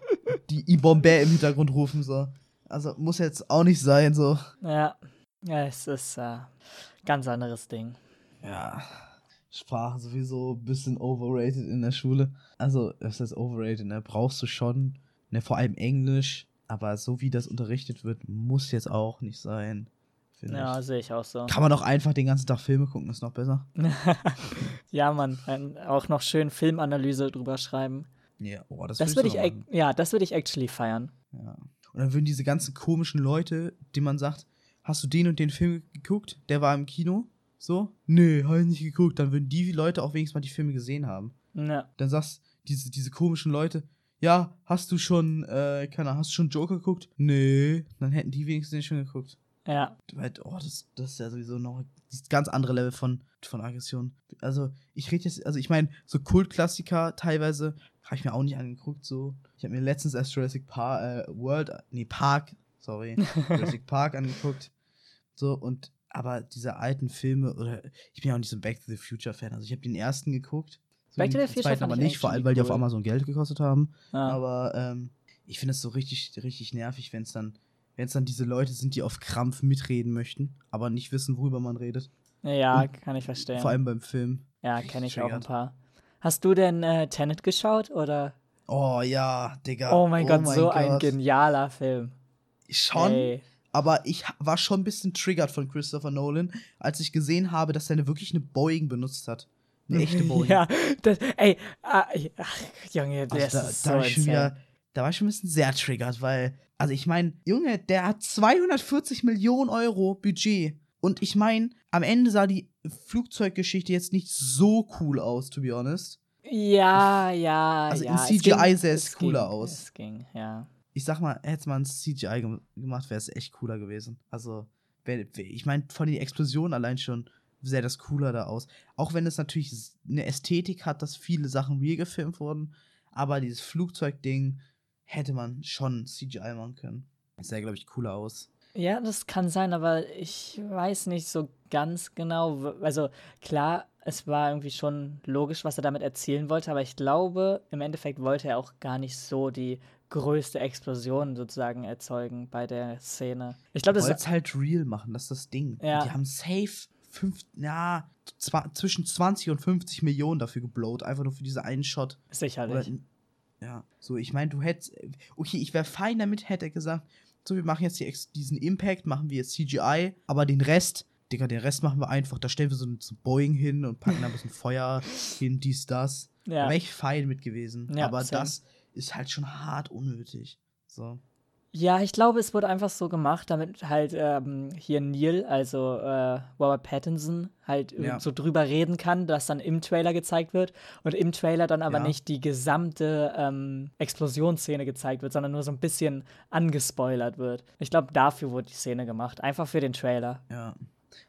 S2: die I-Bombay im Hintergrund rufen, so. Also muss jetzt auch nicht sein, so.
S1: Ja, ja es ist äh, ganz anderes Ding.
S2: Ja. Sprache sowieso ein bisschen overrated in der Schule. Also, das ist overrated, ne? Brauchst du schon, ne? Vor allem Englisch. Aber so wie das unterrichtet wird, muss jetzt auch nicht sein.
S1: Ja, sehe ich auch so.
S2: Kann man auch einfach den ganzen Tag Filme gucken, ist noch besser. [laughs]
S1: ja, Mann, ein, auch noch schön Filmanalyse drüber schreiben.
S2: Ja, oh, das,
S1: Das
S2: würd
S1: würde ich, ja, das würde ich actually feiern.
S2: Ja. Und dann würden diese ganzen komischen Leute, die man sagt, hast du den und den Film geguckt? Der war im Kino? So? Nö, hab ich nicht geguckt. Dann würden die Leute auch wenigstens mal die Filme gesehen haben.
S1: Ja,
S2: Dann sagst diese, diese komischen Leute, ja, hast du schon, äh, keine Ahnung, hast du schon Joker geguckt? Nee. Dann hätten die wenigstens den schon geguckt.
S1: ja,
S2: Weil, oh, das, das ist ja sowieso noch das ganz andere Level von, von Aggression. Also, ich rede jetzt, also ich meine, so Kultklassiker teilweise habe ich mir auch nicht angeguckt. So, ich habe mir letztens erst Jurassic Park, äh, World, nee, Park, sorry, [laughs] Jurassic Park angeguckt. So, und, aber diese alten Filme, oder ich bin ja auch nicht so ein Back to the Future Fan. Also, ich habe den ersten geguckt. So
S1: Back to the Future
S2: zweiten aber
S1: ich
S2: nicht, vor allem, weil die auf
S1: cool.
S2: Amazon Geld gekostet haben.
S1: ja.
S2: Aber ähm, ich finde es so richtig, richtig nervig, wenn es dann, wenn es dann diese Leute sind, die auf Krampf mitreden möchten, aber nicht wissen, worüber man redet.
S1: ja
S2: und
S1: kann ich verstehen.
S2: Vor allem beim Film.
S1: ja, kenne ich auch ein paar. Hast du denn äh, Tenet geschaut oder?
S2: Oh ja, Digga.
S1: oh mein Gott,
S2: mein
S1: so ein
S2: Gott.
S1: genialer Film.
S2: Schon,
S1: Ey.
S2: aber ich war schon ein bisschen triggert von Christopher Nolan, als ich gesehen habe, dass er wirklich eine Boeing benutzt hat. Eine echte [laughs] Boeing.
S1: ja, das, ey, ah, ach, Junge,
S2: Also
S1: das
S2: da,
S1: ist
S2: da
S1: so
S2: war wieder, da war ich schon ein bisschen sehr triggert, weil, also ich meine, Junge, der hat 240 Millionen Euro Budget. Und ich meine, am Ende sah die Flugzeuggeschichte jetzt nicht so cool aus, to be honest.
S1: Ja, ja,
S2: Also in
S1: ja.
S2: CGI
S1: ging-
S2: sähe es
S1: ging,
S2: cooler aus.
S1: Es ging, ja.
S2: Ich sag mal, hätte man CGI gem gemacht, wäre es echt cooler gewesen. Also, wär, ich meine, von den Explosionen allein schon sähe das cooler da aus. Auch wenn es natürlich eine Ästhetik hat, dass viele Sachen real gefilmt wurden. Aber dieses Flugzeugding hätte man schon CGI machen können. Das sähe, glaube ich, cooler aus.
S1: Ja, das kann sein, aber ich weiß nicht so ganz genau. Also klar, es war irgendwie schon logisch, was er damit erzählen wollte, aber ich glaube, im Endeffekt wollte er auch gar nicht so die größte Explosion sozusagen erzeugen bei der Szene. Ich glaube, das ist
S2: halt real machen, das ist das Ding.
S1: Ja.
S2: Die haben safe fünf, ja, zwischen 20 und 50 Millionen dafür geblowt, einfach nur für diese einen Shot. Oder,
S1: sicherlich.
S2: ja, so, ich meine, du hättest, okay, ich wäre fein damit, hätte er gesagt, so, wir machen jetzt Ex- diesen Impact, machen wir jetzt CGI, aber den Rest, Digga, den Rest machen wir einfach, da stellen wir so ein so Boeing hin und packen da ein bisschen [laughs] Feuer hin, dies, das. Da
S1: Ja.
S2: wäre ich fein mit gewesen.
S1: Ja,
S2: aber
S1: same.
S2: das ist halt schon hart unnötig. So.
S1: Ja, ich glaube, es wurde einfach so gemacht, damit halt ähm, hier Neil, also äh, Robert Pattinson, halt
S2: Ja.
S1: so drüber reden kann, dass dann im Trailer gezeigt wird und im Trailer dann aber
S2: Ja.
S1: nicht die gesamte ähm, Explosionsszene gezeigt wird, sondern nur so ein bisschen angespoilert wird. Ich glaube, dafür wurde die Szene gemacht, einfach für den Trailer.
S2: Ja.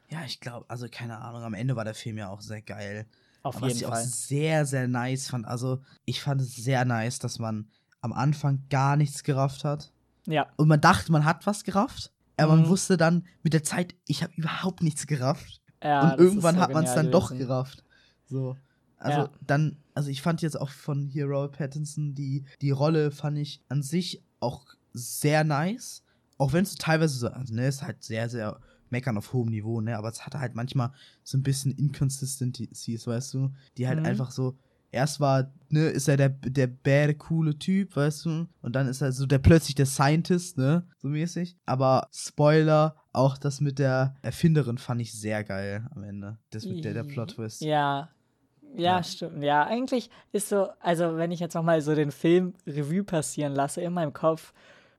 S2: Ja, ich glaube, also keine Ahnung, am Ende war der Film ja auch sehr geil.
S1: Auf
S2: Aber was
S1: jeden
S2: ich
S1: Fall.
S2: auch sehr, sehr nice fand, also ich fand es sehr nice, dass man am Anfang gar nichts gerafft hat.
S1: Ja.
S2: Und man dachte, man hat was gerafft, aber man
S1: Mhm.
S2: wusste dann mit der Zeit, ich habe überhaupt nichts gerafft.
S1: ja
S2: und irgendwann
S1: so
S2: hat man es dann doch gerafft. So. Also
S1: Ja.
S2: dann, also ich fand jetzt auch von hier Robert Pattinson die, die Rolle fand ich an sich auch sehr nice. Auch wenn es teilweise so, also ne, ist halt sehr, sehr meckern auf hohem Niveau, ne, aber es hatte halt manchmal so ein bisschen Inconsistencies, weißt du, die halt
S1: Mhm.
S2: einfach so, erst war, ne, ist er der, der bäre, coole Typ, weißt du, und dann ist er so der plötzlich der Scientist, ne, so mäßig. Aber Spoiler, auch das mit der Erfinderin fand ich sehr geil am Ende. Das mit der, der Plot-Twist.
S1: Ja. Ja,
S2: Ja.
S1: stimmt. Ja, eigentlich ist so, also wenn ich jetzt nochmal so den Film Revue passieren lasse in meinem Kopf,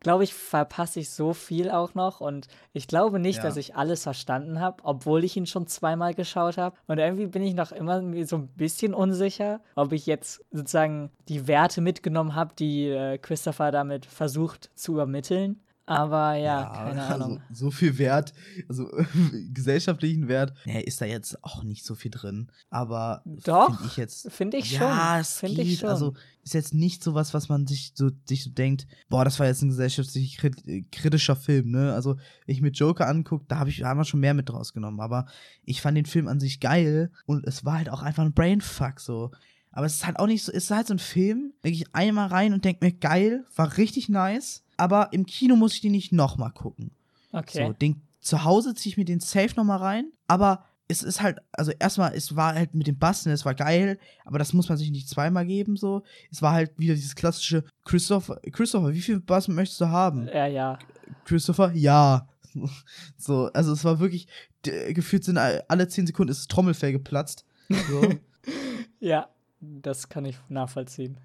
S1: glaube ich, verpasse ich so viel auch noch und ich glaube nicht,
S2: Ja.
S1: dass ich alles verstanden habe, obwohl ich ihn schon zweimal geschaut habe. Und irgendwie bin ich noch immer so ein bisschen unsicher, ob ich jetzt sozusagen die Werte mitgenommen habe, die äh, Christopher damit versucht zu übermitteln. Aber ja, keine [laughs] Ahnung.
S2: Also, so viel Wert, also [laughs] gesellschaftlichen Wert, ja, ist da jetzt auch nicht so viel drin. Aber
S1: Doch,
S2: finde ich jetzt.
S1: Finde ich schon.
S2: ja, es
S1: Finde
S2: geht.
S1: ich schon.
S2: Also ist jetzt nicht sowas, was man sich so, sich so denkt, boah, das war jetzt ein gesellschaftlich krit kritischer Film, ne? Also, wenn ich mir Joker angucke, da habe ich haben wir schon mehr mit rausgenommen. Aber ich fand den Film an sich geil und es war halt auch einfach ein Brainfuck so. Aber es ist halt auch nicht so, es ist halt so ein Film, denke ich einmal rein und denke mir, geil, war richtig nice. Aber im Kino muss ich den nicht nochmal gucken.
S1: okay.
S2: So, den, zu Hause ziehe ich mir den safe nochmal rein, aber es ist halt, also erstmal, es war halt mit dem Bassen, es war geil, aber das muss man sich nicht zweimal geben, so. Es war halt wieder dieses klassische Christopher, Christopher, wie viel Bassen möchtest du haben?
S1: ja, ja.
S2: Christopher, ja. [laughs] So, also es war wirklich, gefühlt sind all- alle 10 Sekunden ist das Trommelfell geplatzt. So. [laughs]
S1: Ja, das kann ich nachvollziehen.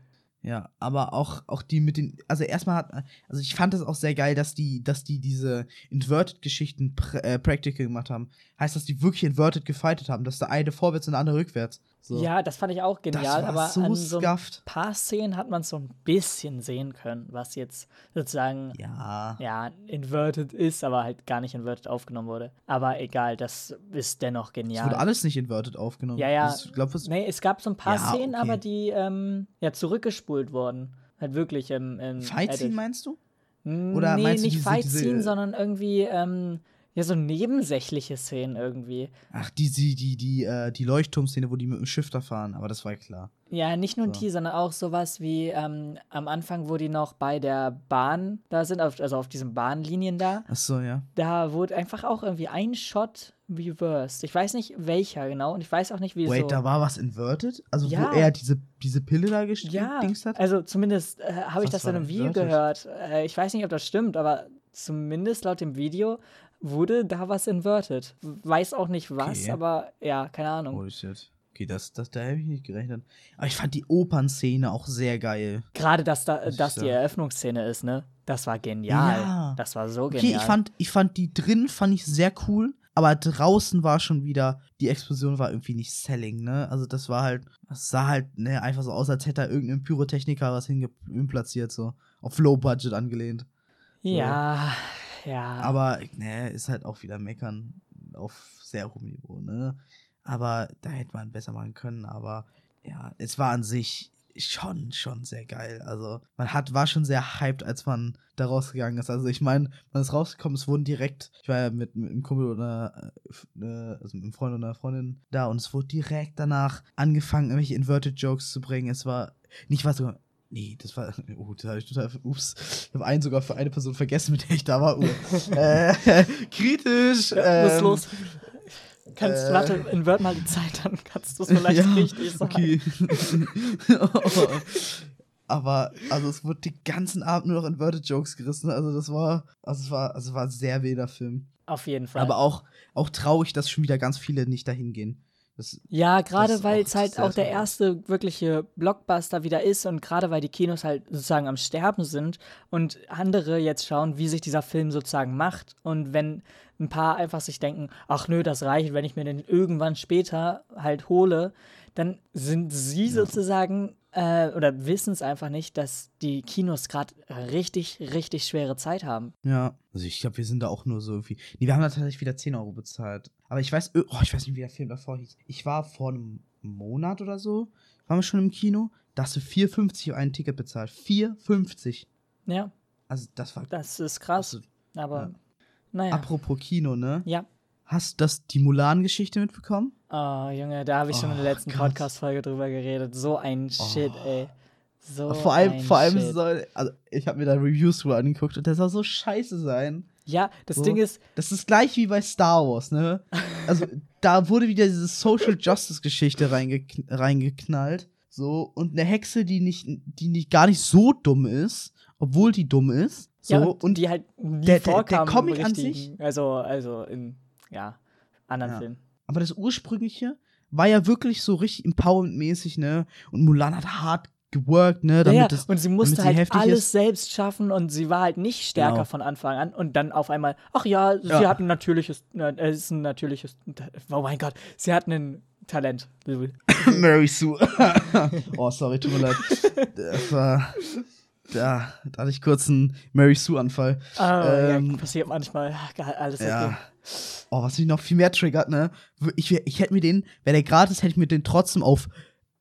S2: Ja, aber auch, auch die mit den, also erstmal hat, also ich fand es auch sehr geil, dass die, dass die diese Inverted-Geschichten pr äh, Practical gemacht haben. Heißt, dass die wirklich Inverted gefightet haben, dass der eine vorwärts und der andere rückwärts. So.
S1: Ja, das fand ich auch genial, aber
S2: so
S1: an so ein paar Szenen hat man so ein bisschen sehen können, was jetzt sozusagen
S2: Ja.
S1: ja inverted ist, aber halt gar nicht inverted aufgenommen wurde. Aber egal, das ist dennoch
S2: Es
S1: genial.
S2: wurde alles nicht inverted aufgenommen.
S1: Ja, ja.
S2: Ich glaub, es,
S1: nee, es gab so ein paar
S2: Ja,
S1: Szenen,
S2: okay.
S1: aber die ähm, ja zurückgespult wurden. Halt wirklich im, im
S2: Fight-Scene
S1: Edit.
S2: meinst du?
S1: N-
S2: Oder
S1: nee,
S2: meinst du
S1: nicht
S2: diese-
S1: Fight-Scene,
S2: diese-
S1: sondern irgendwie ähm, ja so nebensächliche Szenen irgendwie.
S2: Ach, die, die, die, die, äh, die Leuchtturmszene, wo die mit dem Schiff da fahren, aber das war ja klar.
S1: Ja, nicht nur
S2: So.
S1: die, sondern auch sowas wie ähm, am Anfang, wo die noch bei der Bahn da sind, auf, also auf diesen Bahnlinien da.
S2: Ach so, ja.
S1: Da wurde einfach auch irgendwie ein Shot reversed. Ich weiß nicht welcher genau und ich weiß auch nicht, wie
S2: Wait,
S1: so.
S2: da war was inverted? Also,
S1: Ja.
S2: wo er diese, diese Pille da gest-
S1: ja,
S2: Dings hat?
S1: also zumindest äh, habe ich das in einem Video
S2: inverted?
S1: gehört. Äh, ich weiß nicht, ob das stimmt, aber zumindest laut dem Video wurde da was inverted. Weiß auch nicht was,
S2: Okay.
S1: aber ja, keine Ahnung.
S2: Holy shit. Okay, das, das, da habe ich nicht gerechnet. Aber ich fand die Opernszene auch sehr geil.
S1: Gerade, dass da, dass die. Eröffnungsszene ist, ne? Das war genial.
S2: Ja.
S1: Das war so
S2: Okay,
S1: genial.
S2: ich fand, ich fand die drin fand ich sehr cool, aber draußen war schon wieder, die Explosion war irgendwie nicht selling, ne? Also das war halt, das sah halt, ne, einfach so aus, als hätte da irgendein Pyrotechniker was hinplatziert, so. Auf Low Budget angelehnt.
S1: ja, ja.
S2: Aber, ne, ist halt auch wieder meckern auf sehr hohem Niveau, ne? Aber da hätte man besser machen können, aber ja, es war an sich schon, schon sehr geil. Also, man hat, war schon sehr hyped, als man da rausgegangen ist. Also, ich meine, man ist rausgekommen, es wurden direkt, ich war ja mit, mit einem Kumpel oder, äh, also mit einem Freund und einer Freundin da und es wurde direkt danach angefangen, irgendwelche Inverted Jokes zu bringen. Es war, nicht was sogar, Nee, das war. [laughs] Oh, das habe ich total. Ups. Ich habe einen sogar für eine Person vergessen, mit der ich da war. Oh. [laughs] äh, [laughs] kritisch.
S1: Ja,
S2: ähm,
S1: los. Kannst,
S2: äh,
S1: warte, invert mal die Zeit, dann kannst du es vielleicht
S2: ja,
S1: richtig sagen.
S2: Okay. Aber, also es wurde den ganzen Abend nur noch Inverted Jokes gerissen. Also das war, also es war, also es war ein sehr wilder Film.
S1: Auf jeden Fall.
S2: Aber auch, auch traurig, dass schon wieder ganz viele nicht dahin gehen. Das,
S1: ja, gerade weil es halt auch der erste wirkliche Blockbuster wieder ist und gerade weil die Kinos halt sozusagen am Sterben sind und andere jetzt schauen, wie sich dieser Film sozusagen macht. Und wenn ein paar einfach sich denken, ach nö, das reicht, wenn ich mir den irgendwann später halt hole, dann sind sie
S2: Ja.
S1: sozusagen äh, oder wissen es einfach nicht, dass die Kinos gerade richtig, richtig schwere Zeit haben.
S2: ja. Also ich glaube, wir sind da auch nur so irgendwie. Nee, wir haben da tatsächlich wieder 10 Euro bezahlt. Aber ich weiß, oh, ich weiß nicht, wie der Film davor hieß. Ich war vor einem Monat oder so, waren wir schon im Kino. Da hast du 4,50 für ein Ticket bezahlt. 4,50.
S1: Ja.
S2: Also, das war.
S1: Das ist krass.
S2: Also,
S1: aber,
S2: ja.
S1: naja.
S2: Apropos Kino, ne?
S1: ja.
S2: Hast du das die Mulan-Geschichte mitbekommen?
S1: Oh, Junge, da habe ich schon in der
S2: Oh,
S1: letzten. Podcast-Folge drüber geredet. So ein Shit,
S2: Oh.
S1: ey. So
S2: vor allem, vor allem
S1: Shit.
S2: soll. Also, ich habe mir da Reviews drüber angeguckt und der soll so scheiße sein.
S1: Ja, das
S2: So.
S1: Ding ist,
S2: Das ist gleich wie bei Star Wars, ne? Also, [laughs] da wurde wieder diese Social Justice Geschichte reingekn reingeknallt. So, und eine Hexe, die nicht, die nicht gar nicht so dumm ist, obwohl die dumm ist. So,
S1: ja, und,
S2: und
S1: die halt nie
S2: der- der- der Comic an
S1: richtigen- Also, also in, ja, anderen
S2: Ja.
S1: Filmen.
S2: Aber das ursprüngliche war ja wirklich so richtig empowerment-mäßig, ne? Und Mulan hat hart geworkt, ne? Damit
S1: ja,
S2: es,
S1: und sie musste
S2: sie
S1: halt
S2: heftig
S1: alles
S2: ist.
S1: selbst schaffen und sie war halt nicht stärker
S2: Genau.
S1: von Anfang an und dann auf einmal, ach ja, sie
S2: Ja.
S1: hat ein natürliches, äh, es ist ein natürliches, oh mein Gott, sie hat ein Talent. [laughs]
S2: Mary Sue. [laughs] oh, sorry, tut mir leid. Das war. Da, da hatte ich kurz einen Mary Sue-Anfall.
S1: Ah,
S2: Ähm,
S1: ja, passiert manchmal, Ja, alles okay.
S2: Ja. Oh, was mich noch viel mehr triggert, ne? Ich, ich hätte mir den, wäre der gratis, hätte ich mir den trotzdem auf,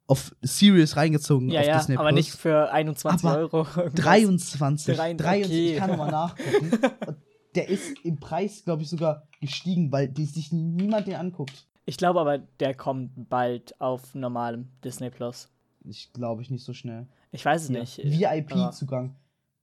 S2: auf Serious reingezogen.
S1: Ja,
S2: auf
S1: ja,
S2: Disney
S1: aber
S2: Plus.
S1: nicht für 21
S2: Aber
S1: Euro. irgendwas.
S2: 23.
S1: Drei-
S2: 23.
S1: okay.
S2: Ich kann nochmal nachgucken. [laughs] Der ist im Preis, glaube ich, sogar gestiegen, weil die sich niemand den anguckt.
S1: Ich glaube aber, der kommt bald auf normalem Disney Plus.
S2: Ich glaube ich nicht so schnell.
S1: Ich weiß es
S2: Hier.
S1: nicht.
S2: VIP-Zugang.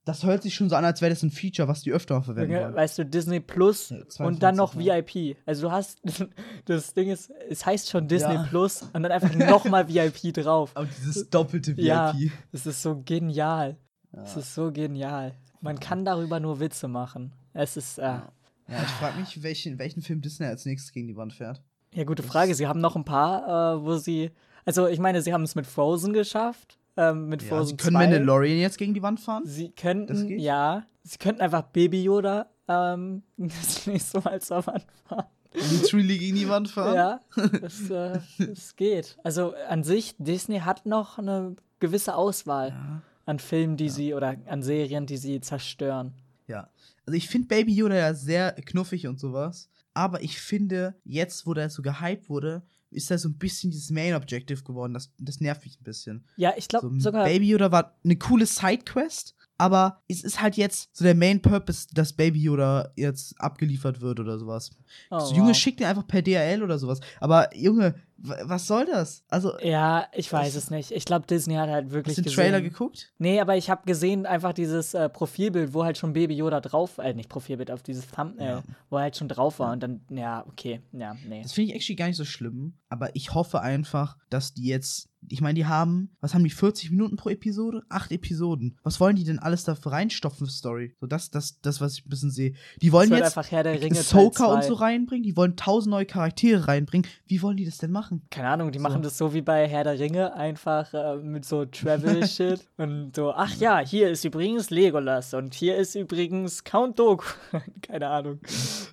S2: Das hört sich schon so an, als wäre das ein Feature, was die öfter verwenden
S1: Junge,
S2: wollen.
S1: Weißt du, Disney Plus
S2: Ja,
S1: und dann noch
S2: 22,
S1: VIP. Also du hast, [laughs] das Ding ist, es heißt schon Disney
S2: Ja.
S1: Plus und dann einfach nochmal [laughs] VIP drauf.
S2: Aber dieses doppelte VIP.
S1: Ja. Es ist so genial.
S2: Ja.
S1: Es ist so genial. Man kann darüber nur Witze machen. Es ist, äh, ja.
S2: Ja, ich frage mich, welchen, welchen Film Disney als nächstes gegen die Wand fährt.
S1: gute Frage. Sie haben noch ein paar, äh, wo sie, also ich meine, sie haben es mit Frozen geschafft, ähm, mit
S2: Ja,
S1: Frozen
S2: sie können
S1: 2.
S2: Mandalorian jetzt gegen die Wand fahren?
S1: Sie könnten, ja, sie könnten einfach Baby Yoda ähm, [laughs] das nächste Mal zur Wand fahren.
S2: Literally gegen die Wand fahren?
S1: Ja, das, äh, das geht. Also an sich, Disney hat noch eine gewisse Auswahl
S2: Ja.
S1: an Filmen, die sie oder an Serien, die sie zerstören.
S2: Ja. Also ich finde Baby Yoda ja sehr knuffig und sowas. Aber ich finde, jetzt, wo der so gehypt wurde, ist er so ein bisschen dieses Main Objective geworden. Das, das nervt mich ein bisschen.
S1: Ja, ich glaube
S2: So,
S1: sogar.
S2: Baby Yoda war eine coole Sidequest, aber es ist halt jetzt so der Main Purpose, dass Baby Yoda jetzt abgeliefert wird oder sowas.
S1: oh,
S2: so, Junge,
S1: wow.
S2: schick den einfach per DHL oder sowas. Aber Junge, was soll das? Also,
S1: Ja, ich weiß es nicht. Ich glaube, Disney hat halt wirklich
S2: hast du den
S1: gesehen.
S2: Trailer geguckt?
S1: Nee, aber ich habe gesehen einfach dieses äh, Profilbild, wo halt schon Baby Yoda drauf, äh, nicht Profilbild, auf dieses Thumbnail,
S2: Ja.
S1: wo er halt schon drauf war und dann, ja, okay, ja, nee.
S2: Das finde ich actually gar nicht so schlimm. Aber ich hoffe einfach, dass die jetzt. Ich meine, die haben, was haben die, 40 Minuten pro Episode? Acht Episoden. Was wollen die denn alles da reinstopfen Story? So, das, das, das, was ich ein bisschen sehe. Die wollen jetzt
S1: einfach Herr der Ringe
S2: Ahsoka und so reinbringen. Die wollen tausend neue Charaktere reinbringen. Wie wollen die das denn machen?
S1: Keine Ahnung, die
S2: So.
S1: machen das so wie bei Herr der Ringe, einfach äh, mit so Travel-Shit [laughs] und so, ach ja, hier ist übrigens Legolas und hier ist übrigens Count Doku. [laughs] Keine Ahnung.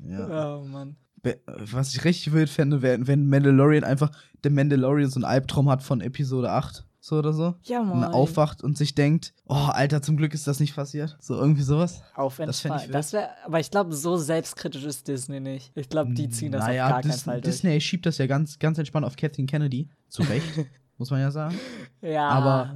S2: Ja.
S1: Oh Mann.
S2: Was ich richtig wild fände, wäre, wenn Mandalorian einfach der Mandalorian so einen Albtraum hat von Episode 8. So oder so.
S1: Ja,
S2: Und
S1: Mann.
S2: aufwacht und sich denkt, oh, Alter, zum Glück ist das nicht passiert. So irgendwie sowas.
S1: Auf jeden
S2: das fänd ich
S1: Fall. Das wäre, aber ich glaube, so selbstkritisch ist Disney nicht. Ich glaube, die ziehen das
S2: naja,
S1: auf gar
S2: Dis
S1: keinen Fall durch.
S2: Disney schiebt das ja ganz, ganz entspannt auf Kathleen Kennedy. Zu Recht, [laughs] muss man ja sagen.
S1: Ja,
S2: aber-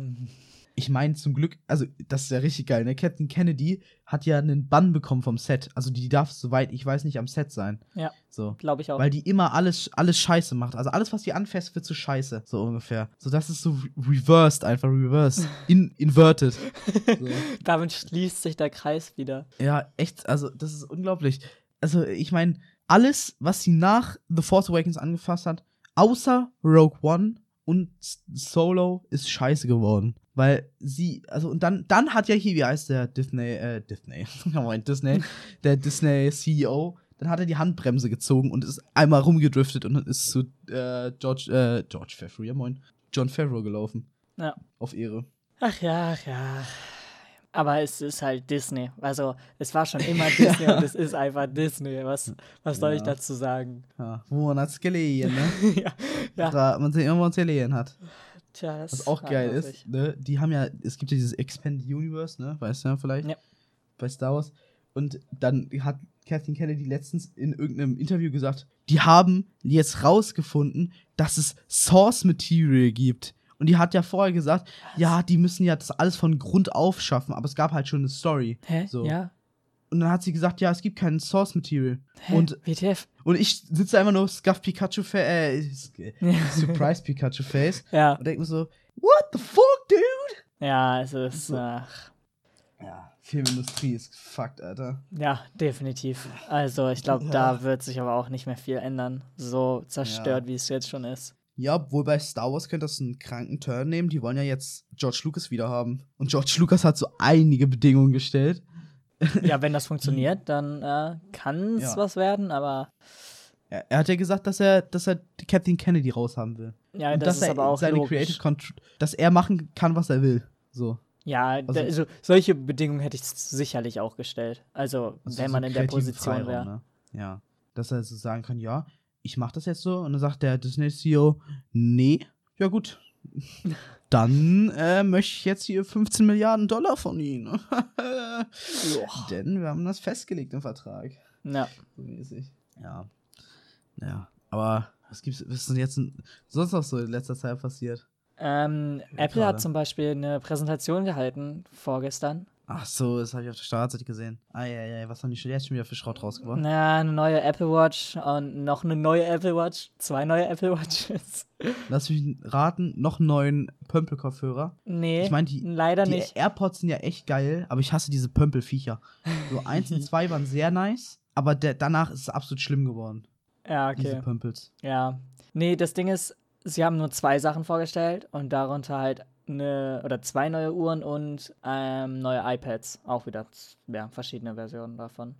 S2: Ich meine, zum Glück, also, das ist ja richtig geil, ne? Kathleen Kennedy hat ja einen Bann bekommen vom Set. Also, die darf, soweit ich weiß, nicht am Set sein.
S1: Ja.
S2: So.
S1: glaube ich auch.
S2: Weil die immer alles, alles scheiße macht. Also alles, was die anfasst, wird zu scheiße. So ungefähr. So, das ist so re- reversed, einfach reversed. [laughs] In, inverted. So. [laughs]
S1: Damit schließt sich der Kreis wieder.
S2: Ja, echt, also das ist unglaublich. Also, ich meine, alles, was sie nach The Force Awakens angefasst hat, außer Rogue One und Solo, ist scheiße geworden. Weil sie, also, und dann, dann hat ja hier, wie heißt der Disney, äh, Disney, [laughs] Disney, [laughs] der Disney CEO, dann hat er die Handbremse gezogen und ist einmal rumgedriftet und dann ist zu äh, George, äh, George Favreau, ja moin, John Favreau gelaufen.
S1: Ja.
S2: Auf Ehre.
S1: Ach ja, ach ja. Aber es ist halt Disney. Also, es war schon [laughs] immer Disney und es ist einfach Disney. Was, was soll ich
S2: Ja.
S1: dazu sagen?
S2: Ja, wo man hat's gelegen, ne?
S1: ja, ja.
S2: Da man sich immer uns gelegen hat.
S1: Tja, das
S2: Was auch geil ist, ne, die haben ja, es gibt ja dieses Expanded Universe, ne, weißt du ja vielleicht?
S1: Ja.
S2: Bei Star Wars. Und dann hat Kathleen Kennedy letztens in irgendeinem Interview gesagt, die haben jetzt rausgefunden, dass es Source Material gibt. Und die hat ja vorher gesagt, ja, die müssen ja das alles von Grund auf schaffen, aber es gab halt schon eine Story.
S1: Hä?
S2: So.
S1: Ja.
S2: Und dann hat sie gesagt, ja, es gibt kein Source Material.
S1: Hä?
S2: Und,
S1: WTF?
S2: und ich sitze einfach nur Scuff Pikachu Face, äh, Surprise Pikachu Face
S1: Ja.
S2: und denke mir so, what the fuck, dude?
S1: Ja, es ist,
S2: So.
S1: ach,
S2: Ja, Filmindustrie ist fucked, Alter.
S1: ja, definitiv. Also, ich glaube,
S2: Ja.
S1: da wird sich aber auch nicht mehr viel ändern. So zerstört,
S2: Ja.
S1: wie es jetzt schon ist.
S2: Ja, obwohl bei Star Wars könnte das einen kranken Turn nehmen. Die wollen ja jetzt George Lucas wieder haben. Und George Lucas hat so einige Bedingungen gestellt.
S1: Ja, wenn das funktioniert, [laughs] dann äh, kann es
S2: Ja.
S1: was werden, aber
S2: Er, er hat ja gesagt, dass er, dass er Kathleen Kennedy raushaben will.
S1: ja,
S2: und
S1: das
S2: dass
S1: ist
S2: er
S1: aber auch
S2: seine
S1: logisch.
S2: Creative Control, dass er machen kann, was er will. So.
S1: Ja, da,
S2: Also-
S1: also solche Bedingungen hätte ich sicherlich auch gestellt. Also,
S2: Also
S1: wenn
S2: so
S1: man in der Position wäre.
S2: Ne? Ja. Dass er so sagen kann, ja, ich mach das jetzt so. Und dann sagt der Disney-CEO, nee, ja gut. [laughs] Dann äh, möchte ich jetzt hier 15 Milliarden Dollar von Ihnen. [laughs] Denn wir haben das festgelegt im Vertrag.
S1: Ja.
S2: So mäßig. Ja. Ja. Aber was gibt's, was ist denn jetzt sonst noch so in letzter Zeit passiert?
S1: Ähm, Apple
S2: gerade.
S1: hat zum Beispiel eine Präsentation gehalten vorgestern.
S2: Ach so, das habe ich auf der Startseite gesehen. Eieiei, was haben die schon jetzt schon wieder für Schrott rausgebracht?
S1: Na, eine neue Apple Watch und noch eine neue Apple Watch. Zwei neue Apple Watches. [laughs]
S2: Lass mich raten, noch einen neuen Pömpel-Kopfhörer.
S1: Nee,
S2: Ich mein, die-
S1: leider
S2: Die
S1: nicht.
S2: AirPods sind ja echt geil, aber ich hasse diese Pömpelviecher. So [laughs] eins und zwei waren sehr nice, aber der, danach ist es absolut schlimm geworden.
S1: Ja,
S2: Diese
S1: okay.
S2: Pömpels.
S1: Ja. Nee, das Ding ist, sie haben nur zwei Sachen vorgestellt und darunter halt eine oder zwei neue Uhren und ähm, neue iPads. Auch wieder ja, verschiedene Versionen davon.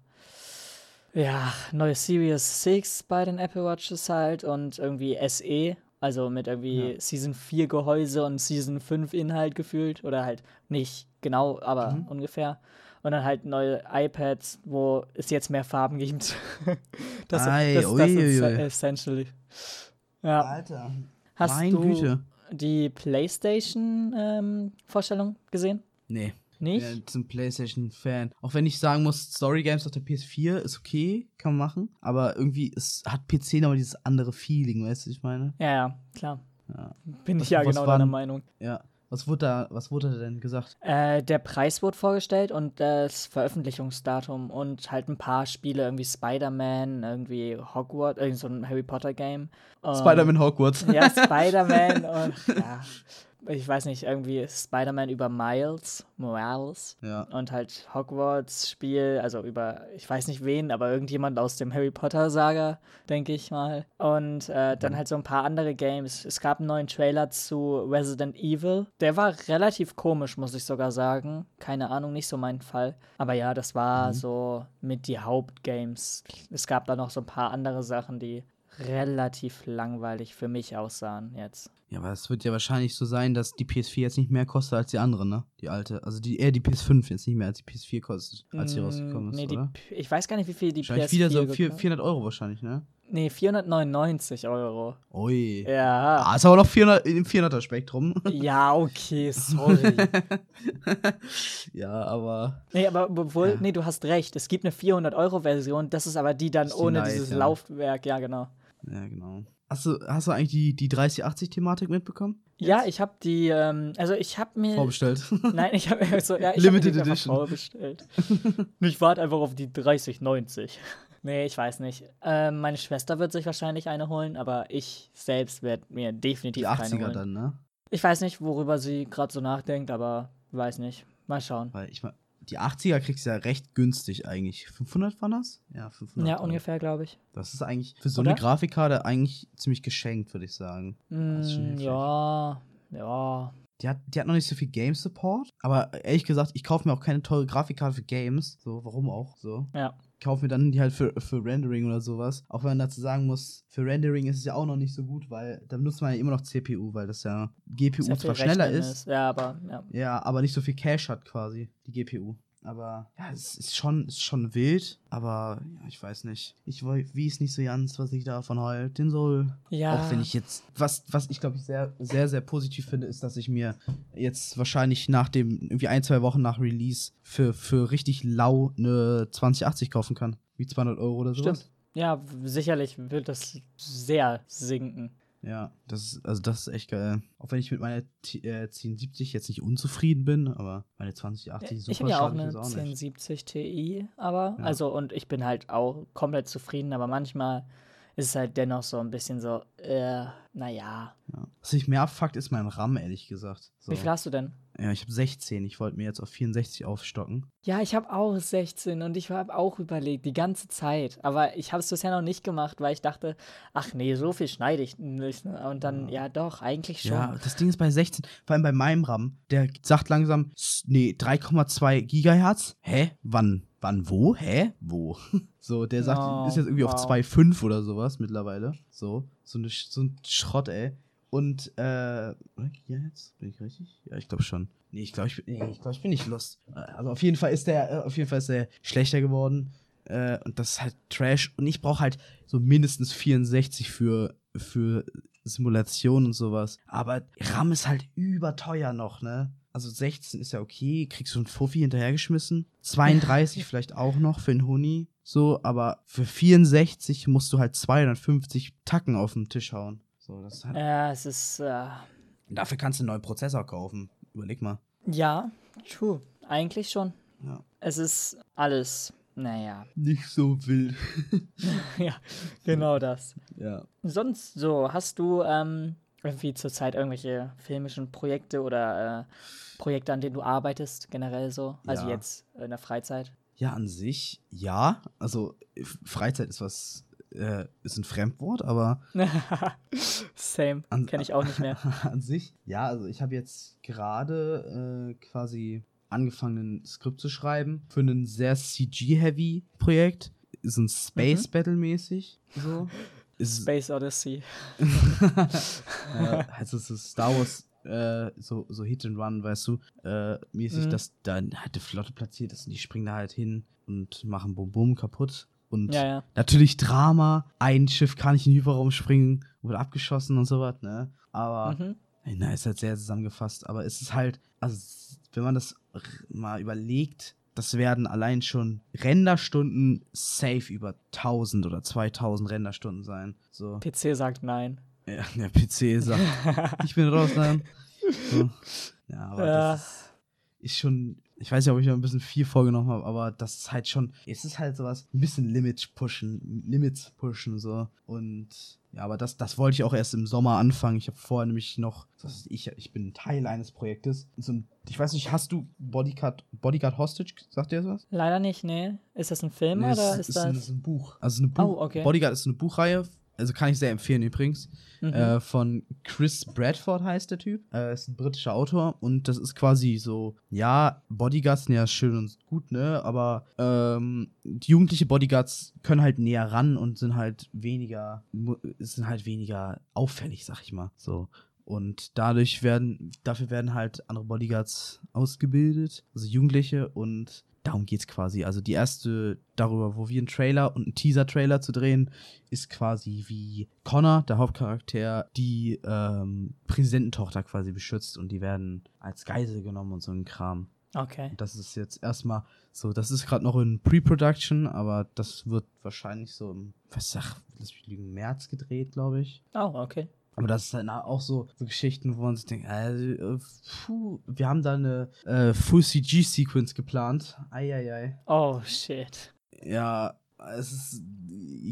S1: Ja, neue Series 6 bei den Apple Watches halt und irgendwie SE, also mit irgendwie
S2: Ja.
S1: Season 4 Gehäuse und Season 5 Inhalt gefühlt oder halt nicht genau, aber
S2: Mhm.
S1: ungefähr. Und dann halt neue iPads, wo es jetzt mehr Farben gibt. [laughs] das,
S2: Ei,
S1: das, das ist
S2: uiuiui.
S1: essentially. Ja.
S2: Alter.
S1: Hast
S2: mein
S1: du
S2: Güte.
S1: Die PlayStation-Vorstellung gesehen?
S2: Nee.
S1: Nicht?
S2: Ja, zum PlayStation-Fan. Auch wenn ich sagen muss, Story Games auf der PS4 ist okay, kann man machen. Aber irgendwie es hat PC nochmal dieses andere Feeling, weißt du, was ich meine?
S1: Ja, ja, klar.
S2: Ja.
S1: Bin ich ja genau
S2: waren-
S1: deiner Meinung.
S2: Ja. Was wurde da, was wurde denn gesagt?
S1: Äh, der Preis wurde vorgestellt und das Veröffentlichungsdatum und halt ein paar Spiele, irgendwie Spider-Man, irgendwie Hogwarts, irgend so ein Harry Potter-Game. Ähm,
S2: Spider-Man Hogwarts.
S1: Ja, [laughs] Spider-Man und ja, ich weiß nicht, irgendwie Spider-Man über Miles, Morales.
S2: Ja.
S1: Und halt Hogwarts-Spiel, also über, ich weiß nicht wen, aber irgendjemand aus dem Harry Potter-Saga, denke ich mal. Und äh, dann halt so ein paar andere Games. Es gab einen neuen Trailer zu Resident Evil. Der war relativ komisch, muss ich sogar sagen. Keine Ahnung, nicht so mein Fall. Aber ja, das war so mit die Hauptgames. Es gab da noch so ein paar andere Sachen, die relativ langweilig für mich aussahen jetzt.
S2: Ja, aber es wird ja wahrscheinlich so sein, dass die PS4 jetzt nicht mehr kostet als die andere, ne? Die alte. Also die, eher die PS5 jetzt nicht mehr als die PS4 kostet, als sie
S1: Mm,
S2: rausgekommen ist,
S1: nee, die,
S2: oder?
S1: P- ich weiß gar nicht, wie viel die
S2: Wahrscheinlich
S1: PS4
S2: wieder so
S1: gekostet-
S2: vier- 400 Euro wahrscheinlich, ne?
S1: Nee, 499 Euro.
S2: Ui.
S1: Ja.
S2: Ah, ist aber noch 400, im 400er Spektrum. [laughs]
S1: Ja, okay, sorry. [laughs]
S2: ja, aber
S1: nee, aber obwohl,
S2: Ja.
S1: nee, du hast recht. Es gibt eine 400-Euro-Version, das ist aber die dann
S2: ist die
S1: ohne
S2: Lite,
S1: dieses
S2: ja.
S1: Laufwerk, ja, genau.
S2: Ja, genau. Hast du, hast du eigentlich die, die 3080-Thematik mitbekommen?
S1: Ja, ich habe die, ähm, also ich habe mir.
S2: Vorbestellt. [laughs]
S1: Nein, ich habe so, ja, ich
S2: Limited
S1: hab
S2: Edition.
S1: vorbestellt. [laughs] ich warte einfach auf die 3090. [laughs] Nee, ich weiß nicht. Ähm, meine Schwester wird sich wahrscheinlich eine holen, aber ich selbst werde mir definitiv
S2: Die
S1: keine
S2: 80er
S1: holen.
S2: dann, ne?
S1: Ich weiß nicht, worüber sie gerade so nachdenkt, aber weiß nicht. Mal schauen.
S2: Weil ich meine, die 80er kriegst du ja recht günstig eigentlich. 500 war das? Ja, 500.
S1: Ja, ungefähr, glaube ich.
S2: Das ist eigentlich für so
S1: Oder?
S2: eine Grafikkarte eigentlich ziemlich geschenkt, würde ich sagen.
S1: Mm, ja, ja.
S2: Die hat, die hat noch nicht so viel Game Support, aber ehrlich gesagt, ich kaufe mir auch keine teure Grafikkarte für Games. So, warum auch? So.
S1: Ja.
S2: Kaufe mir dann die halt für, für Rendering oder sowas. Auch wenn man dazu sagen muss, für Rendering ist es ja auch noch nicht so gut, weil da benutzt man ja immer noch CPU, weil das ja GPU
S1: Sehr
S2: zwar schneller
S1: Rechnen
S2: ist,
S1: Ja, aber ja.
S2: ja, aber nicht so viel Cache hat quasi, die GPU. Aber ja, es ist schon, ist schon wild, aber ja, ich weiß nicht. Ich weiß, wie es nicht so ganz, was ich davon halten soll.
S1: Ja.
S2: Auch wenn ich jetzt, was, was ich glaube ich sehr, sehr, sehr positiv finde, ist, dass ich mir jetzt wahrscheinlich nach dem, irgendwie ein, zwei Wochen nach Release für, für richtig lau eine 2080 kaufen kann. Wie 200 Euro oder sowas.
S1: Stimmt. Ja, sicherlich wird das sehr sinken.
S2: Ja, das ist, also das ist echt geil. Auch wenn ich mit meiner T äh, 1070 jetzt nicht unzufrieden bin, aber meine 2080 super
S1: ich habe ja auch eine
S2: auch nicht.
S1: 1070 Ti, aber,
S2: Ja.
S1: also, und ich bin halt auch komplett zufrieden, aber manchmal ist es halt dennoch so ein bisschen so, äh, naja.
S2: Ja. Was mich mehr abfuckt, ist mein RAM, ehrlich gesagt. So.
S1: Wie viel hast du denn?
S2: Ja, ich habe 16. Ich wollte mir jetzt auf 64 aufstocken.
S1: Ja, ich habe auch 16 und ich habe auch überlegt, die ganze Zeit. Aber ich habe es bisher noch nicht gemacht, weil ich dachte, ach nee, so viel schneide ich nicht. ne? Und dann, ja, doch, eigentlich schon.
S2: Ja, das Ding ist bei 16, vor allem bei meinem RAM, der sagt langsam, nee, 3,2 Gigahertz. Hä? Wann? Wann wo? Hä? Wo? [laughs] So, der sagt,
S1: Oh,
S2: ist jetzt irgendwie auf
S1: wow.
S2: 2,5 oder sowas mittlerweile. So, so, eine, so ein Schrott, ey. Und, äh, oder Gigahertz? Bin ich richtig? Ja, ich glaube schon. Nee, ich glaube, ich, bin- nee, ich, glaub, ich bin nicht lost. Also auf jeden Fall ist der, äh, auf jeden Fall ist der schlechter geworden. Äh, und das ist halt Trash. Und ich brauche halt so mindestens 64 für, für Simulation und sowas. Aber RAM ist halt überteuer noch, ne? Also 16 ist ja okay, kriegst du einen Fuffi hinterhergeschmissen. 32 [laughs] vielleicht auch noch für einen Huni. So, aber für 64 musst du halt 250 Tacken auf den Tisch hauen. So, das halt,
S1: Ja, es ist, äh,
S2: Dafür kannst du einen neuen Prozessor kaufen. Überleg mal.
S1: ja, true. Eigentlich schon.
S2: Ja.
S1: Es ist alles, naja.
S2: Nicht so wild. [laughs]
S1: ja, genau das.
S2: ja.
S1: Sonst so, hast du ähm, irgendwie zurzeit irgendwelche filmischen Projekte oder äh, Projekte, an denen du arbeitest, generell so? Also
S2: Ja.
S1: jetzt in der Freizeit?
S2: Ja, an sich, ja. Also, Freizeit ist was, äh, ist ein Fremdwort, aber [laughs]
S1: Same, kenne ich auch nicht mehr. [laughs]
S2: an sich, ja, also ich habe jetzt gerade äh, quasi angefangen, ein Skript zu schreiben für ein sehr CG-heavy Projekt. Ist ein Space Battle mäßig. So. [laughs]
S1: Space Odyssey.
S2: äh, also es ist Star Wars äh, so, so Hit and Run, weißt du, äh, mäßig,
S1: Mhm.
S2: dass dann halt die Flotte platziert ist und die springen da halt hin und machen Bum Bum kaputt. Und
S1: Ja, ja.
S2: natürlich Drama, ein Schiff kann nicht in den Hyperraum springen, wurde abgeschossen und sowas, ne? Aber
S1: Mhm.
S2: na, ist halt sehr zusammengefasst, aber es ist halt, also wenn man das mal überlegt, das werden allein schon Renderstunden safe über 1000 oder 2000 Renderstunden sein. So.
S1: PC sagt nein.
S2: Ja, [laughs] der PC sagt, [laughs] ich bin raus, nein. So. [laughs] Ja, aber
S1: Ja.
S2: das ist schon, ich weiß ja, ob ich noch ein bisschen viel vorgenommen habe, aber das ist halt schon, es ist halt sowas, ein bisschen Limit pushen, Limits pushen, so. Und ja, aber das, das wollte ich auch erst im Sommer anfangen. Ich habe vorher nämlich noch, ich, ich bin Teil eines Projektes. So ein, ich weiß nicht, hast du Bodyguard, Bodyguard Hostage, sagt dir das was?
S1: Leider nicht, nee. Ist das ein Film
S2: Nee,
S1: oder ist
S2: ist,
S1: das.
S2: ein, ist ein Buch. Also eine Buch.
S1: Oh, okay.
S2: Bodyguard ist eine Buchreihe. Also kann ich sehr empfehlen übrigens.
S1: Mhm.
S2: Äh, von Chris Bradford heißt der Typ. Äh, ist ein britischer Autor und das ist quasi so, ja, Bodyguards sind ja schön und gut, ne? Aber ähm, die jugendliche Bodyguards können halt näher ran und sind halt weniger, sind halt weniger auffällig, sag ich mal. So. Und dadurch werden, dafür werden halt andere Bodyguards ausgebildet, also Jugendliche und darum geht's quasi. Also die erste darüber, wo wir einen Trailer und einen Teaser-Trailer zu drehen, ist quasi wie Connor, der Hauptcharakter, die ähm, Präsidententochter quasi beschützt und die werden als Geisel genommen und so ein Kram.
S1: okay.
S2: Und das ist jetzt erstmal so, das ist gerade noch in Pre-Production, aber das wird wahrscheinlich so im, was sag, lass mich lügen, März gedreht, glaube ich.
S1: Oh, okay.
S2: Aber das ist dann auch so, so Geschichten, wo man sich denkt, äh, äh, puh, wir haben da eine äh, Full CG-Sequence geplant. Eieiei.
S1: Oh, shit.
S2: Ja, es ist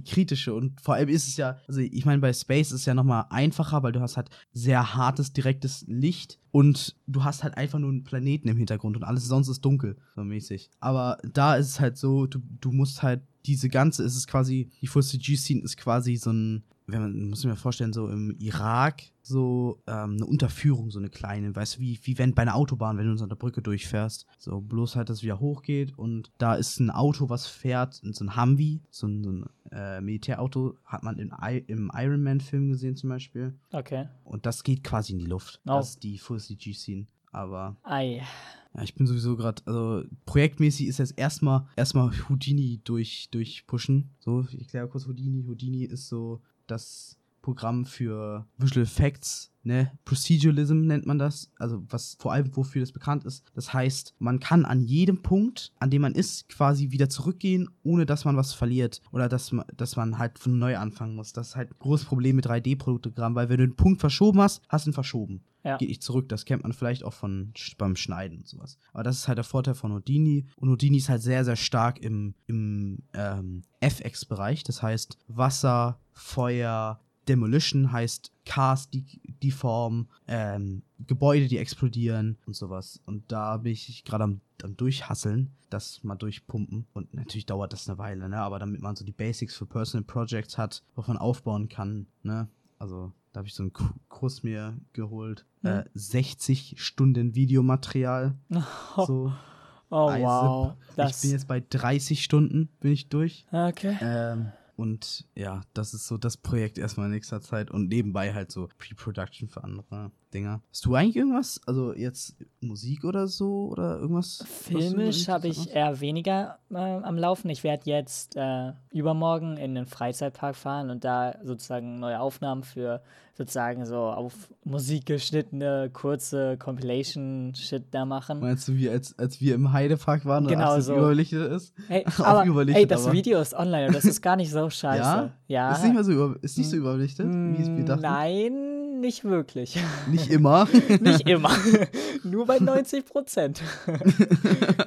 S2: kritische und vor allem ist es ja, also ich meine, bei Space ist es ja nochmal einfacher, weil du hast halt sehr hartes, direktes Licht und du hast halt einfach nur einen Planeten im Hintergrund und alles sonst ist dunkel, so mäßig. Aber da ist es halt so, du, du musst halt diese ganze, es ist quasi, die Full CG-Scene ist quasi so ein, wenn man, muss ich mir vorstellen, so im Irak, so ähm, eine Unterführung, so eine kleine, weißt du, wie, wie wenn bei einer Autobahn, wenn du unter der Brücke durchfährst. So, bloß halt, dass es wieder hochgeht und da ist ein Auto, was fährt, so ein Humvee, so ein, so ein äh, Militärauto, hat man in, im Iron Man-Film gesehen zum Beispiel.
S1: Okay.
S2: Und das geht quasi in die Luft.
S1: Oh.
S2: Das ist die Full CG-Scene. Aber
S1: Ei.
S2: ja, ich bin sowieso gerade, also projektmäßig ist jetzt erstmal erstmal Houdini durch durchpushen. So, ich erkläre kurz Houdini. Houdini ist so das Programm für Visual Effects, ne? Proceduralism nennt man das, also was vor allem wofür das bekannt ist. Das heißt, man kann an jedem Punkt, an dem man ist, quasi wieder zurückgehen, ohne dass man was verliert oder dass man, dass man halt von neu anfangen muss. Das ist halt ein großes Problem mit 3D-Produktogramm, weil wenn du einen Punkt verschoben hast, hast du ihn verschoben.
S1: Ja.
S2: Geht nicht zurück. Das kennt man vielleicht auch von beim Schneiden und sowas. Aber das ist halt der Vorteil von Houdini. Und Houdini ist halt sehr, sehr stark im, im ähm, FX-Bereich. Das heißt Wasser, Feuer, Demolition heißt Cars, die, die Form, ähm, Gebäude, die explodieren und sowas. Und da bin ich gerade am, am Durchhasseln, das mal durchpumpen. Und natürlich dauert das eine Weile, ne? Aber damit man so die Basics für Personal Projects hat, worauf man aufbauen kann, ne? Also, da habe ich so einen Ku- Kurs mir geholt.
S1: Mhm.
S2: Äh, 60 Stunden Videomaterial. [laughs] So.
S1: oh, wow.
S2: Ich bin jetzt bei 30 Stunden, bin ich durch.
S1: okay.
S2: Ähm, und ja, das ist so das Projekt erstmal in nächster Zeit und nebenbei halt so Pre-Production für andere Dinger. Hast du eigentlich irgendwas? Also jetzt Musik oder so oder irgendwas?
S1: Filmisch habe ich eher weniger äh, am Laufen. Ich werde jetzt äh, übermorgen in den Freizeitpark fahren und da sozusagen neue Aufnahmen für sozusagen so auf Musik geschnittene, kurze Compilation-Shit da machen.
S2: Meinst du, wie als, als wir im Heidepark waren
S1: Genau
S2: und alles
S1: so.
S2: überbelichtet ist?
S1: Hey, [laughs] aber, ey, das
S2: aber-
S1: Video ist online und das ist gar nicht so [laughs] scheiße.
S2: Ja?
S1: Ja.
S2: Ist nicht mehr so über, ist nicht so überbelichtet, wie es wir dachten?
S1: Nein, nicht wirklich. [laughs]
S2: Nicht immer. [laughs]
S1: nicht immer. [laughs] Nur bei 90 Prozent.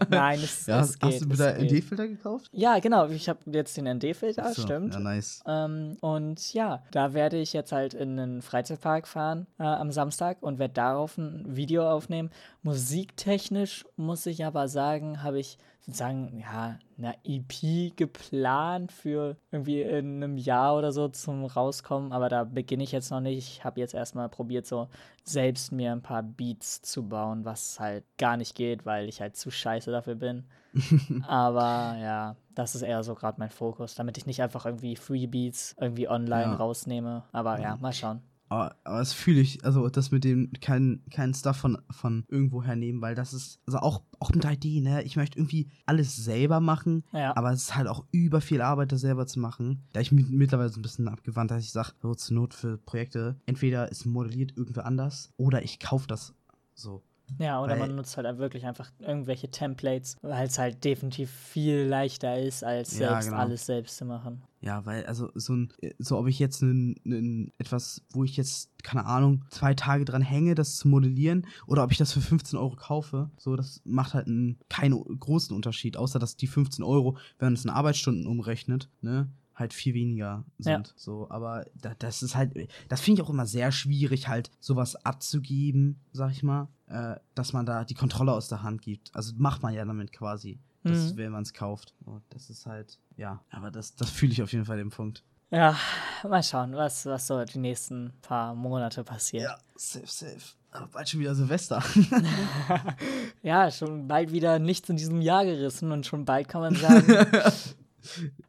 S1: Nein, es,
S2: ja,
S1: es geht.
S2: hast du
S1: geht.
S2: ND-Filter gekauft?
S1: Ja, genau. Ich habe jetzt den ND-Filter,
S2: So,
S1: stimmt.
S2: Ja, nice.
S1: Ähm, und ja, da werde ich jetzt halt in einen Freizeitpark fahren äh, am Samstag und werde darauf ein Video aufnehmen. Musiktechnisch muss ich aber sagen, habe ich sozusagen ja eine EP geplant für irgendwie in einem Jahr oder so zum rauskommen, aber da beginne ich jetzt noch nicht. Ich habe jetzt erstmal probiert, so selbst mir ein paar Beats zu bauen, was halt gar nicht geht, weil ich halt zu scheiße dafür bin. [laughs] Aber ja, das ist eher so gerade mein Fokus, damit ich nicht einfach irgendwie Freebeats irgendwie online
S2: Ja.
S1: rausnehme. Aber ja, mal schauen.
S2: Aber, aber das fühle ich, also das mit dem kein, kein Stuff von, von irgendwo hernehmen, weil das ist, also auch, auch mit 3D, ne? Ich möchte irgendwie alles selber machen,
S1: Ja.
S2: aber es ist halt auch über viel Arbeit, das selber zu machen. Da ich mich mittlerweile so ein bisschen abgewandt, dass ich sage, so zur Not für Projekte, entweder es modelliert irgendwer anders oder ich kaufe das so.
S1: Ja, oder
S2: Weil-
S1: man nutzt halt wirklich einfach irgendwelche Templates, weil es halt definitiv viel leichter ist, als
S2: Ja,
S1: selbst
S2: genau.
S1: alles selbst zu machen.
S2: Ja, weil, also so ein, so ob ich jetzt einen, einen, etwas, wo ich jetzt, keine Ahnung, zwei Tage dran hänge, das zu modellieren, oder ob ich das für 15 Euro kaufe, so, das macht halt einen, keinen großen Unterschied, außer dass die 15 Euro, wenn man es in Arbeitsstunden umrechnet, ne, halt viel weniger sind.
S1: Ja.
S2: So, aber da, das ist halt, das finde ich auch immer sehr schwierig, halt sowas abzugeben, sag ich mal, äh, dass man da die Kontrolle aus der Hand gibt. Also macht man ja damit quasi.
S1: Mhm.
S2: wenn man es kauft. Und das ist halt, ja, aber das, das fühle ich auf jeden Fall den Punkt.
S1: Ja, mal schauen, was, was so die nächsten paar Monate passiert.
S2: Ja, safe, safe. Aber bald schon wieder Silvester. [laughs]
S1: Ja, schon bald wieder nichts in diesem Jahr gerissen und schon bald kann man [laughs] sagen.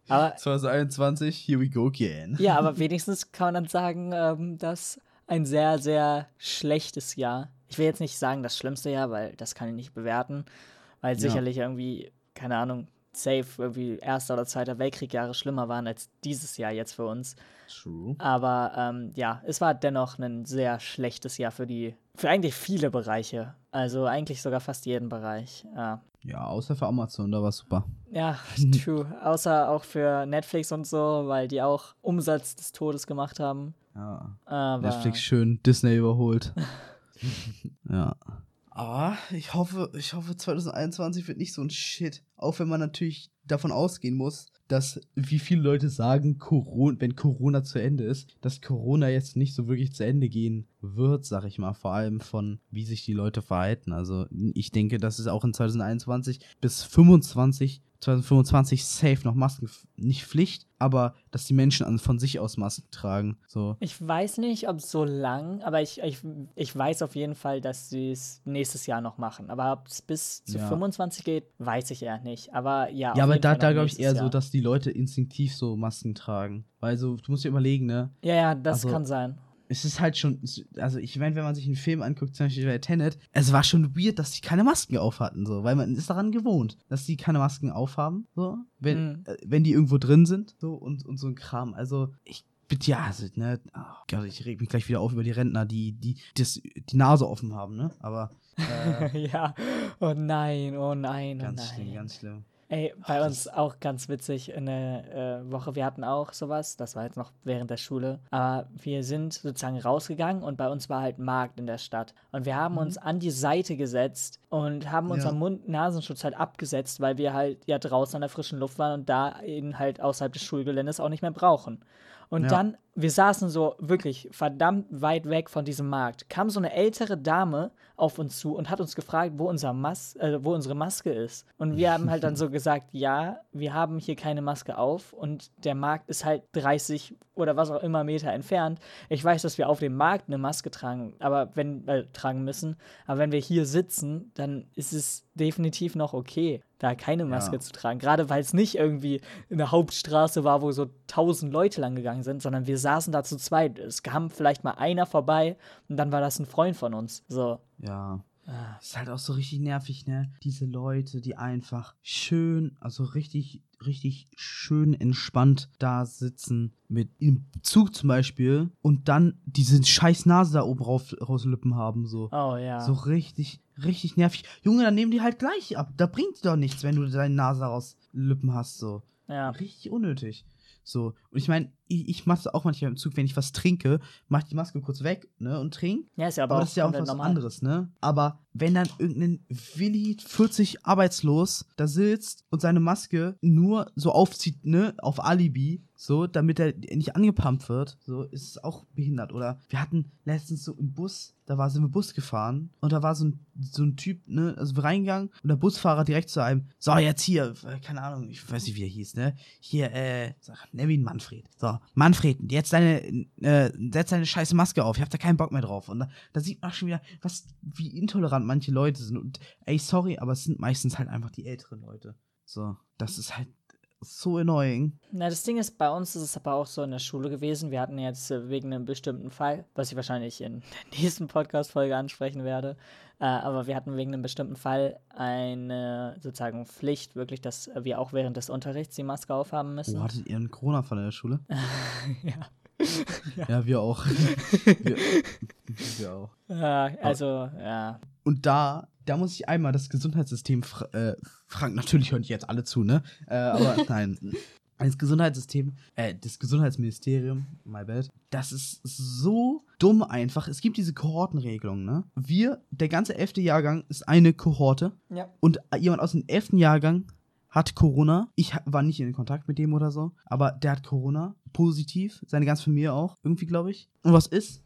S1: Aber [laughs]
S2: 2021, here we go again.
S1: ja, aber [laughs] wenigstens kann man dann sagen, ähm, dass ein sehr, sehr schlechtes Jahr. Ich will jetzt nicht sagen das schlimmste Jahr, weil das kann ich nicht bewerten, weil
S2: Ja.
S1: sicherlich irgendwie, keine Ahnung, safe irgendwie Erster oder Zweiter Weltkrieg Jahre schlimmer waren als dieses Jahr jetzt für uns.
S2: True.
S1: Aber ähm, ja, es war dennoch ein sehr schlechtes Jahr für die, für eigentlich viele Bereiche. Also eigentlich sogar fast jeden Bereich. Ja,
S2: Ja, außer für Amazon, da war super.
S1: ja [laughs] true. Außer auch für Netflix und so, weil die auch Umsatz des Todes gemacht haben.
S2: Ja.
S1: Aber
S2: Netflix schön Disney überholt. [laughs] ja. Aber ich hoffe, ich hoffe, 2021 wird nicht so ein Shit. Auch wenn man natürlich davon ausgehen muss, dass, wie viele Leute sagen, Corona, wenn Corona zu Ende ist, dass Corona jetzt nicht so wirklich zu Ende gehen wird, sag ich mal. Vor allem von, wie sich die Leute verhalten. Also, ich denke, dass es auch in 2021 bis 25 2025 safe noch Masken, nicht Pflicht, aber dass die Menschen an, von sich aus Masken tragen. So.
S1: ich weiß nicht, ob so lang, aber ich, ich, ich weiß auf jeden Fall, dass sie es nächstes Jahr noch machen. Aber ob es bis zu
S2: Ja.
S1: 25 geht, weiß ich eher nicht. Aber ja.
S2: Ja, aber da,
S1: Fall
S2: da glaube ich eher
S1: Jahr.
S2: so, dass die Leute instinktiv so Masken tragen. Weil so, du musst dir überlegen, ne?
S1: Ja, ja, das
S2: Also-
S1: kann sein.
S2: Es ist halt schon, also ich meine, wenn man sich einen Film anguckt, zum Beispiel bei Tenet, es war schon weird, dass die keine Masken aufhatten, so, weil man ist daran gewohnt, dass die keine Masken aufhaben, so, wenn,
S1: Mhm.
S2: äh, wenn die irgendwo drin sind, so, und, und so ein Kram. Also, ich bitte, ja, also, ne, oh Gott, ich reg mich gleich wieder auf über die Rentner, die, die, das, die Nase offen haben, ne? Aber. [laughs] Äh,
S1: ja, oh nein, oh nein, oh
S2: ganz
S1: nein.
S2: schlimm, ganz schlimm.
S1: Ey, bei uns auch ganz witzig in der äh, Woche. Wir hatten auch sowas, das war jetzt noch während der Schule. Aber wir sind sozusagen rausgegangen und bei uns war halt Markt in der Stadt. Und wir haben uns an die Seite gesetzt und haben
S2: Ja.
S1: unseren Mund-Nasenschutz halt abgesetzt, weil wir halt ja draußen an der frischen Luft waren und da eben halt außerhalb des Schulgeländes auch nicht mehr brauchen. Und
S2: Ja.
S1: dann, wir saßen so wirklich verdammt weit weg von diesem Markt, kam so eine ältere Dame auf uns zu und hat uns gefragt, wo, unser Mas äh, wo unsere Maske ist. Und wir haben halt dann so [laughs] gesagt, ja, wir haben hier keine Maske auf und der Markt ist halt 30 oder was auch immer Meter entfernt. Ich weiß, dass wir auf dem Markt eine Maske tragen, aber wenn äh, tragen müssen, aber wenn wir hier sitzen, dann ist es definitiv noch okay, da keine Maske
S2: Ja.
S1: zu tragen. Gerade weil es nicht irgendwie eine Hauptstraße war, wo so tausend Leute lang gegangen sind, sondern wir saßen da zu zweit. Es kam vielleicht mal einer vorbei und dann war das ein Freund von uns. So.
S2: Ja.
S1: Ah.
S2: Ist halt auch so richtig nervig, ne? Diese Leute, die einfach schön, also richtig, richtig schön entspannt da sitzen, mit im Zug zum Beispiel, und dann diese scheiß Nase da oben rauf, rauslippen haben, so.
S1: Oh ja.
S2: So richtig, richtig nervig. Junge, dann nehmen die halt gleich ab. Da bringt doch nichts, wenn du deine Nase raus Lippen hast, so.
S1: ja.
S2: Richtig unnötig. So. Und ich meine, ich, ich mache auch manchmal im Zug, wenn ich was trinke, mach die Maske kurz weg, ne, und trink.
S1: ja, ist ja aber,
S2: Aber,
S1: auch
S2: das ist ja auch was
S1: normal.
S2: anderes, ne? Aber wenn dann irgendein Willi 40 arbeitslos da sitzt und seine Maske nur so aufzieht, ne, auf Alibi, so, damit er nicht angepumpt wird, so, ist es auch behindert. Oder wir hatten letztens so im Bus, da war sind wir Bus gefahren und da war so ein, so ein Typ, ne, also wir reingegangen und der Busfahrer direkt zu einem, so, jetzt hier, äh, keine Ahnung, ich weiß nicht, wie er hieß, ne? Hier, äh, sag, nenn ihn Manfred. So, Manfred, jetzt deine, äh, setz deine scheiße Maske auf, ich hab da keinen Bock mehr drauf. Und da, da sieht man auch schon wieder, was, wie intolerant manche Leute sind. Und ey, sorry, aber es sind meistens halt einfach die älteren Leute. So, das ist halt so annoying.
S1: Na, das Ding ist, bei uns ist es aber auch so in der Schule gewesen. Wir hatten jetzt äh, wegen einem bestimmten Fall, was ich wahrscheinlich in der [laughs] nächsten Podcast-Folge ansprechen werde, äh, aber wir hatten wegen einem bestimmten Fall eine sozusagen Pflicht, wirklich, dass wir auch während des Unterrichts die Maske aufhaben müssen.
S2: Oh, hattet ihr einen Corona-Fall in der Schule? [laughs]
S1: ja. [laughs]
S2: Ja, wir auch. wir, wir auch.
S1: Äh, also, ja.
S2: Und da, da muss ich einmal das Gesundheitssystem fra äh, fragen. Natürlich hören jetzt alle zu, ne? Äh, aber [laughs] nein. Das Gesundheitssystem, äh, das Gesundheitsministerium, my bad, das ist so dumm einfach. Es gibt diese Kohortenregelung, ne? Wir, der ganze elfte Jahrgang ist eine Kohorte
S1: Ja.
S2: und jemand aus dem elften Jahrgang hat Corona. Ich war nicht in Kontakt mit dem oder so, aber der hat Corona, positiv, seine ganze Familie auch, irgendwie glaube ich. Und was ist?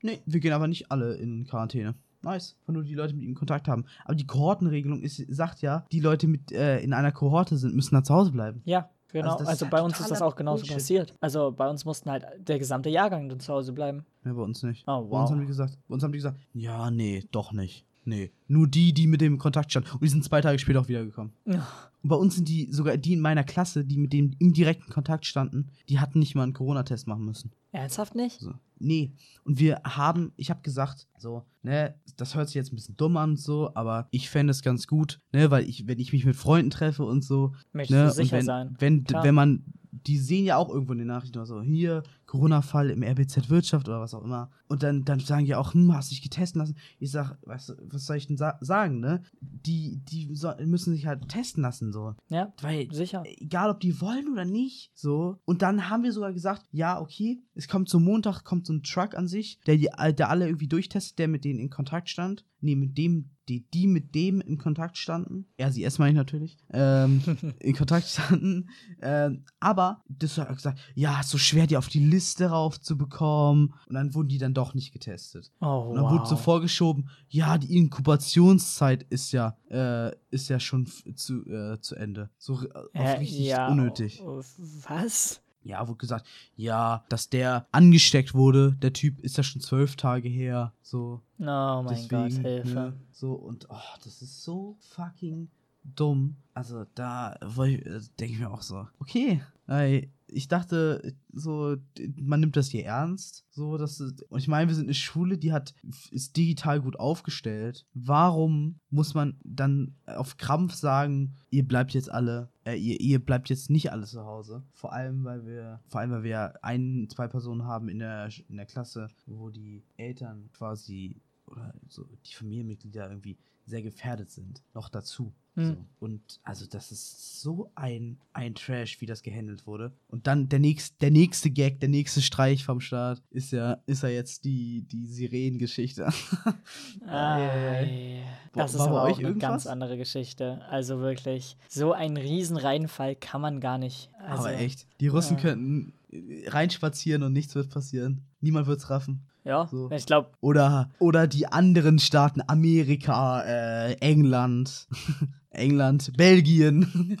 S2: Nee, wir gehen aber nicht alle in Quarantäne. Nice, weil nur die Leute mit ihm Kontakt haben. Aber die Kohortenregelung ist, sagt ja, die Leute mit äh, in einer Kohorte sind, müssen da zu Hause bleiben.
S1: Ja, genau.
S2: Also
S1: Also,
S2: ist
S1: bei
S2: halt
S1: uns ist das auch genauso
S2: Bullshit.
S1: passiert. Also bei uns mussten halt der gesamte Jahrgang dann zu Hause bleiben.
S2: Ja, bei uns nicht.
S1: Oh,
S2: Bei uns
S1: wow.
S2: haben die gesagt, bei uns haben die gesagt, ja, nee, doch nicht. Nee, nur die, die mit dem Kontakt standen. Und die sind zwei Tage später auch wiedergekommen.
S1: Ja.
S2: Und bei uns sind die, sogar die in meiner Klasse, die mit dem im direkten Kontakt standen, die hatten nicht mal einen Corona-Test machen müssen.
S1: Ernsthaft nicht?
S2: So. Nee. Und wir haben, ich habe gesagt, so, ne, das hört sich jetzt ein bisschen dumm an und so, aber ich fände es ganz gut, ne, weil ich, wenn ich mich mit Freunden treffe und so,
S1: Möchtest
S2: ne,
S1: du sicher
S2: und wenn,
S1: sein.
S2: Wenn,
S1: Klar.
S2: wenn man, die sehen ja auch irgendwo in den Nachrichten oder so, hier, Corona-Fall im RBZ Wirtschaft oder was auch immer. Und dann, dann sagen die auch, hm, hast dich getesten lassen? Ich sag, weißt du, was soll ich denn sa sagen, ne? Die, die so, müssen sich halt testen lassen, so.
S1: Ja,
S2: Weil
S1: sicher.
S2: egal ob die wollen oder nicht, so. Und dann haben wir sogar gesagt, ja, okay, es kommt zum Montag, kommt so ein Truck an sich, der, die, der alle irgendwie durchtestet, der mit denen in Kontakt stand. Nee, mit dem, die, die mit dem in Kontakt standen. Ja, sie erst meine ich natürlich. Ähm, [laughs] in Kontakt standen. Ähm, aber das hat gesagt, ja, so schwer, die auf die Liste raufzubekommen. Und dann wurden die dann doch nicht getestet.
S1: Oh,
S2: Und dann wurde so
S1: wow.
S2: vorgeschoben, ja, die Inkubationszeit ist ja, äh, ist ja schon zu, äh, zu Ende. So äh, richtig
S1: ja,
S2: unnötig.
S1: oh, Was?
S2: Ja, wurde gesagt, ja, dass der angesteckt wurde, der Typ ist ja schon zwölf Tage her. So,
S1: Oh mein
S2: deswegen,
S1: Gott, Hilfe.
S2: Ne, so, und oh, das ist so fucking dumm. Also da äh, denke ich mir auch so, okay, ey, ich dachte, so, man nimmt das hier ernst. So, dass, und ich meine, wir sind eine Schule, die hat, ist digital gut aufgestellt. Warum muss man dann auf Krampf sagen, ihr bleibt jetzt alle, äh, ihr, ihr bleibt jetzt nicht alle zu Hause? Vor allem, weil wir, vor allem, weil wir ein, zwei Personen haben in der, in der Klasse, wo die Eltern quasi oder so die Familienmitglieder irgendwie sehr gefährdet sind. Noch dazu.
S1: Hm.
S2: So. Und also das ist so ein, ein Trash, wie das gehandelt wurde. Und dann der nächste, der nächste Gag, der nächste Streich vom Start ist ja, ist ja jetzt die, die Sirenengeschichte. [laughs]
S1: Ei. Das ist
S2: War bei
S1: aber
S2: euch
S1: auch eine
S2: irgendwas?
S1: ganz andere Geschichte. Also wirklich, so einen riesen Reinfall kann man gar nicht. Also,
S2: Aber echt, die Russen
S1: ja.
S2: könnten äh, reinspazieren und nichts wird passieren. Niemand wird's raffen.
S1: Ja,
S2: So.
S1: ich glaube,
S2: Oder, oder die anderen Staaten, Amerika, äh, England, [laughs] England, Belgien.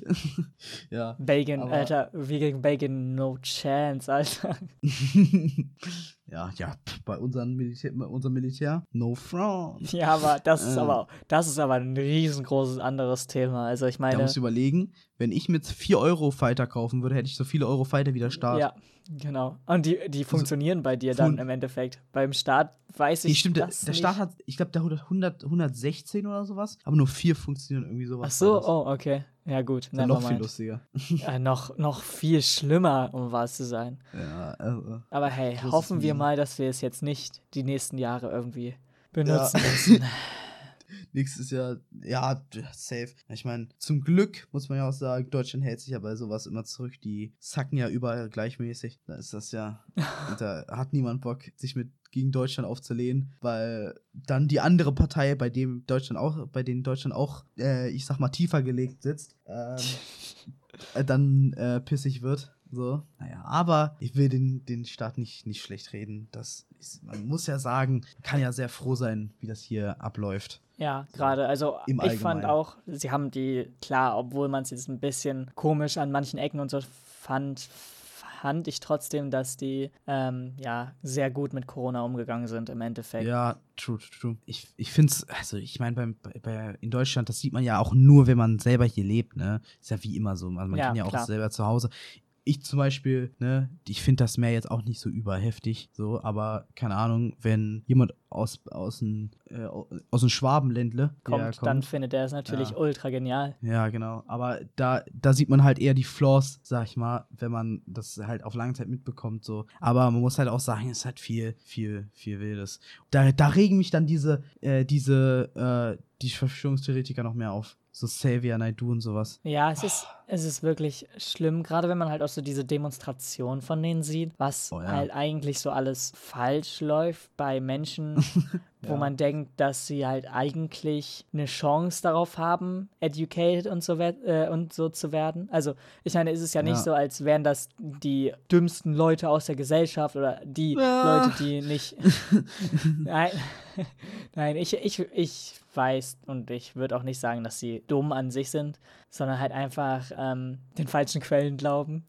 S2: [laughs] ja.
S1: Belgien, Alter, wie gegen Belgien, no chance, Alter. [laughs]
S2: ja, ja, bei unseren Militär, bei unserem Militär, no front.
S1: Ja, aber das ist
S2: Äh.
S1: aber, das ist aber ein riesengroßes anderes Thema. Also ich
S2: Da
S1: meine,
S2: musst du überlegen, wenn ich mit 4 Euro Fighter kaufen würde, hätte ich so viele Euro Fighter wie der Staat.
S1: ja, genau. Und die, die funktionieren bei dir dann im Endeffekt. Beim Staat weiß ich
S2: Nee, stimmt, der,
S1: das
S2: der
S1: nicht.
S2: Staat hat, ich glaube, der hat 100, 116 oder sowas, aber nur 4 funktionieren irgendwie sowas.
S1: Ach so, oh, okay. Ja, gut.
S2: Ist ja noch viel lustiger. [laughs]
S1: Ja, noch, noch viel schlimmer, um wahr zu sein.
S2: Ja, also.
S1: Aber hey, hoffen wir mal, dass wir es jetzt nicht die nächsten Jahre irgendwie benutzen [laughs] müssen.
S2: Nächstes Jahr, ja, safe. Ich meine, zum Glück muss man ja auch sagen, Deutschland hält sich ja bei sowas immer zurück. Die sacken ja überall gleichmäßig. Da ist das ja, [laughs] da hat niemand Bock, sich mit gegen Deutschland aufzulehnen, weil dann die andere Partei, bei dem Deutschland auch, bei denen Deutschland auch, äh, ich sag mal, tiefer gelegt sitzt, ähm, [laughs] äh, dann äh, pissig wird. So, naja, aber ich will den, den Staat nicht, nicht schlecht reden. Das ist, man muss ja sagen, kann ja sehr froh sein, wie das hier abläuft.
S1: Ja, gerade. Also
S2: Im
S1: ich fand
S2: Allgemeinen.
S1: auch, sie haben die, klar, obwohl man es jetzt ein bisschen komisch an manchen Ecken und so fand, fand ich trotzdem, dass die ähm, ja sehr gut mit Corona umgegangen sind im Endeffekt.
S2: Ja, true, true, true. Ich, ich finde es, also ich meine, beim, bei, bei, in Deutschland, das sieht man ja auch nur, wenn man selber hier lebt, ne? Ist ja wie immer so. Also man
S1: Ja,
S2: kann ja auch
S1: klar.
S2: selber zu Hause. Ich zum Beispiel, ne, ich finde das Meer jetzt auch nicht so überheftig, so, aber keine Ahnung, wenn jemand aus, aus dem äh, aus dem Schwabenländle
S1: kommt,
S2: der
S1: dann findet er es natürlich
S2: Ja.
S1: ultra genial.
S2: Ja, genau. Aber da, da sieht man halt eher die Flaws, sag ich mal, wenn man das halt auf lange Zeit mitbekommt. So. Aber man muss halt auch sagen, es ist halt viel, viel, viel Wildes. Da, da regen mich dann diese, äh, diese, äh, die Verschwörungstheoretiker noch mehr auf. So Xavier Naidoo und sowas.
S1: Ja, es ist, es ist wirklich schlimm, gerade wenn man halt auch so diese Demonstration von denen sieht, was
S2: Oh ja.
S1: halt eigentlich so alles falsch läuft bei Menschen, [laughs] wo
S2: Ja.
S1: man denkt, dass sie halt eigentlich eine Chance darauf haben, educated und so, äh, und so zu werden. Also, ich meine, es ist ja nicht
S2: Ja.
S1: so, als wären das die dümmsten Leute aus der Gesellschaft oder die. Leute, die nicht. [laughs] Nein, [laughs] nein, ich, ich, ich weiß und ich würde auch nicht sagen, dass sie dumm an sich sind, sondern halt einfach ähm, den falschen Quellen glauben.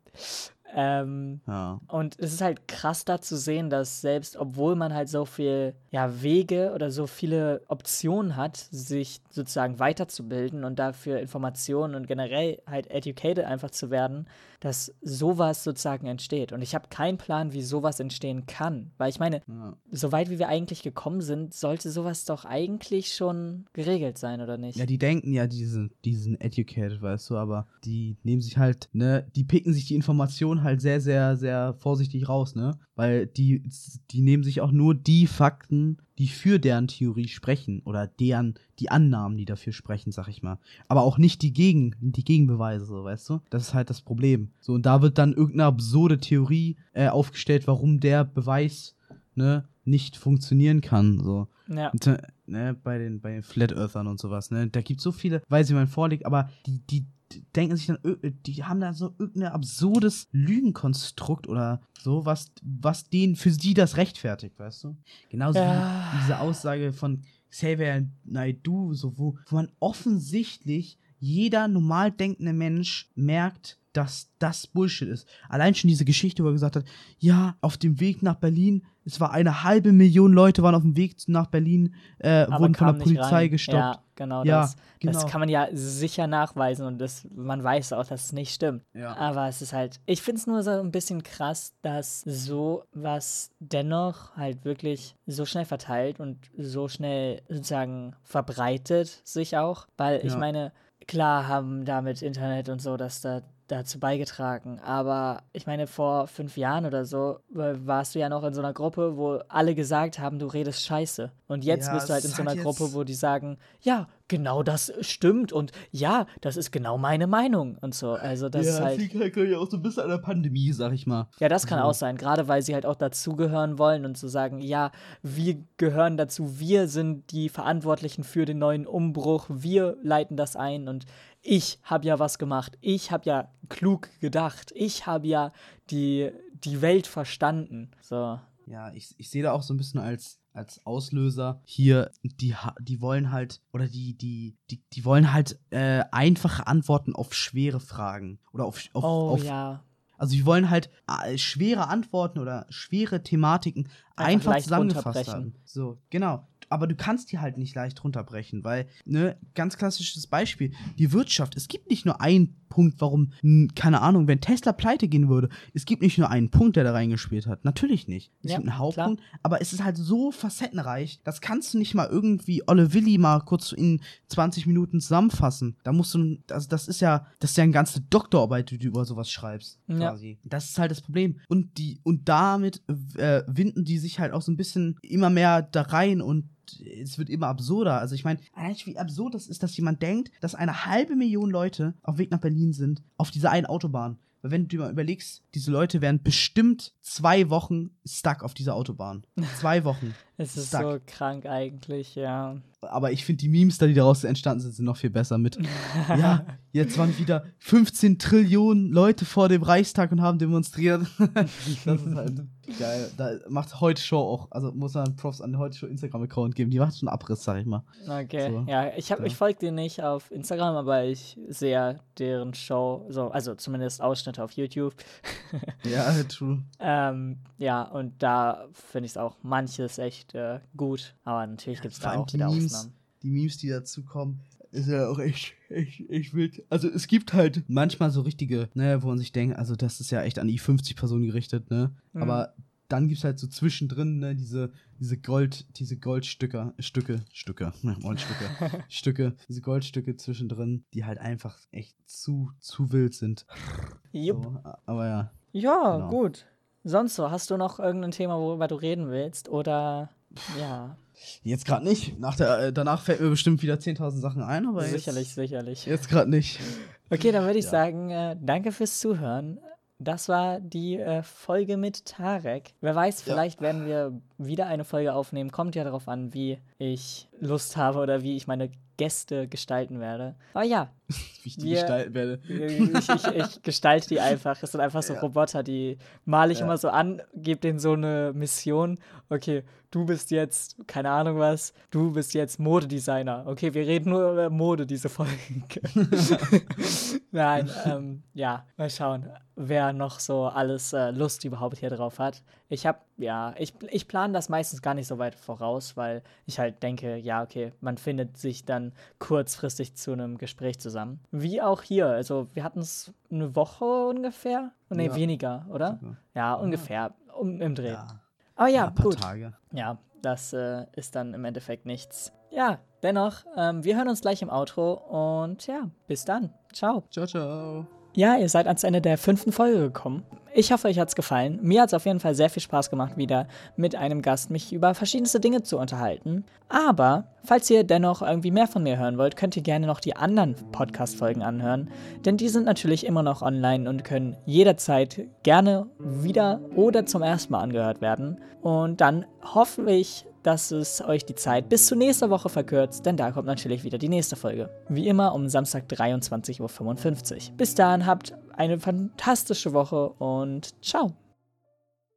S1: Ähm,
S2: Ja.
S1: und es ist halt krass da zu sehen, dass selbst obwohl man halt so viel ja, Wege oder so viele Optionen hat, sich sozusagen weiterzubilden und dafür Informationen und generell halt educated einfach zu werden, dass sowas sozusagen entsteht. Und ich habe keinen Plan, wie sowas entstehen kann. Weil ich meine,
S2: ja.
S1: so weit wie wir eigentlich gekommen sind, sollte sowas doch eigentlich schon geregelt sein, oder nicht?
S2: Ja, die denken ja, die sind, die sind educated, weißt du, aber die nehmen sich halt, ne, die picken sich die Informationen halt sehr, sehr, sehr vorsichtig raus, ne? Weil die, die nehmen sich auch nur die Fakten, die für deren Theorie sprechen oder deren, die Annahmen, die dafür sprechen, sag ich mal. Aber auch nicht die, Gegen, die Gegenbeweise, so, weißt du? Das ist halt das Problem. So, und da wird dann irgendeine absurde Theorie äh, aufgestellt, warum der Beweis, ne, nicht funktionieren kann, so.
S1: ja.
S2: Und, äh, ne, bei den, bei den Flat Earthern und sowas, ne? Da gibt so viele, weiß ich, mein vorliegt, aber die, die denken sich dann, ö- die haben da so irgendein absurdes Lügenkonstrukt oder so, was, was denen für sie das rechtfertigt, weißt du? Genauso
S1: Ja.
S2: wie diese Aussage von Xavier Naidoo, so, wo, wo man offensichtlich jeder normal denkende Mensch merkt, dass das Bullshit ist. Allein schon diese Geschichte, wo er gesagt hat, ja, auf dem Weg nach Berlin, es war eine halbe Million Leute waren auf dem Weg nach Berlin, äh, wurden von der Polizei gestoppt.
S1: Ja, genau
S2: Ja,
S1: das.
S2: genau.
S1: Das kann man ja sicher nachweisen und das, man weiß auch, dass es nicht stimmt.
S2: Ja.
S1: Aber es ist halt, ich finde es nur so ein bisschen krass, dass so was dennoch halt wirklich so schnell verteilt und so schnell sozusagen verbreitet sich auch. Weil ich
S2: Ja.
S1: meine, klar haben damit Internet und so das da dazu beigetragen. Aber ich meine, vor fünf Jahren oder so äh, warst du ja noch in so einer Gruppe, wo alle gesagt haben, du redest scheiße. Und jetzt
S2: Ja,
S1: bist du halt in so
S2: ist
S1: einer
S2: halt
S1: Gruppe, wo die sagen, ja, genau das stimmt und ja, das ist genau meine Meinung und so. Also das
S2: ja,
S1: ist halt.
S2: liegt halt ich, auch so ein bisschen an der Pandemie, sag ich mal.
S1: Ja, das kann
S2: So.
S1: auch sein, gerade weil sie halt auch dazugehören wollen und zu sagen, ja, wir gehören dazu, wir sind die Verantwortlichen für den neuen Umbruch, wir leiten das ein und ich habe ja was gemacht, ich habe ja klug gedacht, ich habe ja die, die Welt verstanden. So.
S2: Ja, ich, ich sehe da auch so ein bisschen als, als Auslöser hier, die, die wollen halt, oder die, die, die, die wollen halt äh, einfache Antworten auf schwere Fragen. Oder auf, auf,
S1: Oh
S2: auf
S1: ja.
S2: Also die wollen halt äh, schwere Antworten oder schwere Thematiken
S1: Einfach
S2: einfach, zusammengefasst haben. So, genau. Aber du kannst die halt nicht leicht runterbrechen, weil, ne, ganz klassisches Beispiel, die Wirtschaft, es gibt nicht nur einen Punkt, warum, keine Ahnung, wenn Tesla pleite gehen würde, es gibt nicht nur einen Punkt, der da reingespielt hat. Natürlich nicht. Es
S1: Ja,
S2: gibt einen Hauptpunkt, aber es ist halt so facettenreich, das kannst du nicht mal irgendwie Olle Willi mal kurz in 20 Minuten zusammenfassen. Da musst du, also das ist ja, das ist ja eine ganze Doktorarbeit, die du über sowas schreibst,
S1: Ja.
S2: quasi. Das ist halt das Problem. Und die, und damit äh, winden die sich halt auch so ein bisschen immer mehr da rein und es wird immer absurder. Also ich meine, schon wie absurd das ist, dass jemand denkt, dass eine halbe Million Leute auf Weg nach Berlin sind, auf dieser einen Autobahn. Weil wenn du dir mal überlegst, diese Leute wären bestimmt zwei Wochen stuck auf dieser Autobahn. [laughs] Zwei Wochen.
S1: Es ist
S2: Stuck.
S1: so krank eigentlich, ja.
S2: Aber ich finde die Memes da, die daraus entstanden sind, sind noch viel besser mit. ja, jetzt waren wieder 15 Trillionen Leute vor dem Reichstag und haben demonstriert. [laughs] das ist halt geil. Da macht heute Show auch, also muss man Profs an heute Show Instagram-Account geben. Die macht schon Abriss, sag ich mal.
S1: Okay,
S2: So.
S1: ja, ich, hab,
S2: Ja.
S1: ich folge dir nicht auf Instagram, aber ich sehe deren Show, so, also zumindest Ausschnitte auf YouTube.
S2: Ja, true. [laughs]
S1: ähm, ja, und da finde ich es auch manches echt äh, gut, aber natürlich gibt es da auch
S2: die
S1: wieder
S2: Memes.
S1: Ausnahmen.
S2: Die Memes, die dazu kommen, ist ja auch echt, echt, echt wild. Also es gibt halt manchmal so richtige, ne, wo man sich denkt, also das ist ja echt an die 50 Personen gerichtet, ne?
S1: Mhm.
S2: Aber dann gibt es halt so zwischendrin, ne, diese, diese Gold, diese Goldstücke, Stücke, Stücke, [laughs] Goldstücke, [laughs] Stücke, diese Goldstücke zwischendrin, die halt einfach echt zu, zu wild sind.
S1: Jupp.
S2: So, aber ja.
S1: Ja,
S2: Genau.
S1: gut. Sonst so, hast du noch irgendein Thema, worüber du reden willst? Oder ja,
S2: Jetzt gerade nicht. Nach der, äh, danach fällt mir bestimmt wieder 10.000 Sachen ein, aber
S1: sicherlich,
S2: jetzt,
S1: sicherlich.
S2: jetzt gerade nicht.
S1: Okay, dann würde ich
S2: Ja.
S1: sagen, äh, danke fürs Zuhören. Das war die äh, Folge mit Tarek. Wer weiß,
S2: Ja.
S1: vielleicht werden wir wieder eine Folge aufnehmen. Kommt ja darauf an, wie ich Lust habe oder wie ich meine Gäste gestalten werde. Aber ja, [laughs]
S2: Wie ich die
S1: Wir-
S2: gestalten werde.
S1: ich, ich, ich [laughs] gestalte die einfach. Es sind einfach so
S2: Ja.
S1: Roboter, die male ich
S2: Ja.
S1: immer so an, gebe denen so eine Mission. Okay, du bist jetzt, keine Ahnung was, du bist jetzt Modedesigner. Okay, wir reden nur über Mode, diese Folge. [laughs] Nein, ähm, ja, mal schauen, wer noch so alles äh, Lust überhaupt hier drauf hat. Ich habe, ja, ich, ich plane das meistens gar nicht so weit voraus, weil ich halt denke, ja, okay, man findet sich dann kurzfristig zu einem Gespräch zusammen. Wie auch hier, also wir hatten es eine Woche ungefähr. Nee,
S2: Ja.
S1: weniger, oder?
S2: Sogar.
S1: Ja, ungefähr, um, im Dreh.
S2: Ja,
S1: Aber ja,
S2: ein paar
S1: gut.
S2: Tage.
S1: Ja, das äh, ist dann im Endeffekt nichts. Ja, dennoch, ähm, wir hören uns gleich im Outro und ja, bis dann. Ciao.
S2: Ciao, ciao.
S1: Ja, ihr seid ans Ende der fünften Folge gekommen. Ich hoffe, euch hat's gefallen. Mir hat's auf jeden Fall sehr viel Spaß gemacht, wieder mit einem Gast mich über verschiedenste Dinge zu unterhalten. Aber falls ihr dennoch irgendwie mehr von mir hören wollt, könnt ihr gerne noch die anderen Podcast-Folgen anhören. Denn die sind natürlich immer noch online und können jederzeit gerne wieder oder zum ersten Mal angehört werden. Und dann hoffe ich, dass es euch die Zeit bis zur nächsten Woche verkürzt, denn da kommt natürlich wieder die nächste Folge. Wie immer um Samstag 23.55 Uhr. Bis dahin habt eine fantastische Woche und ciao.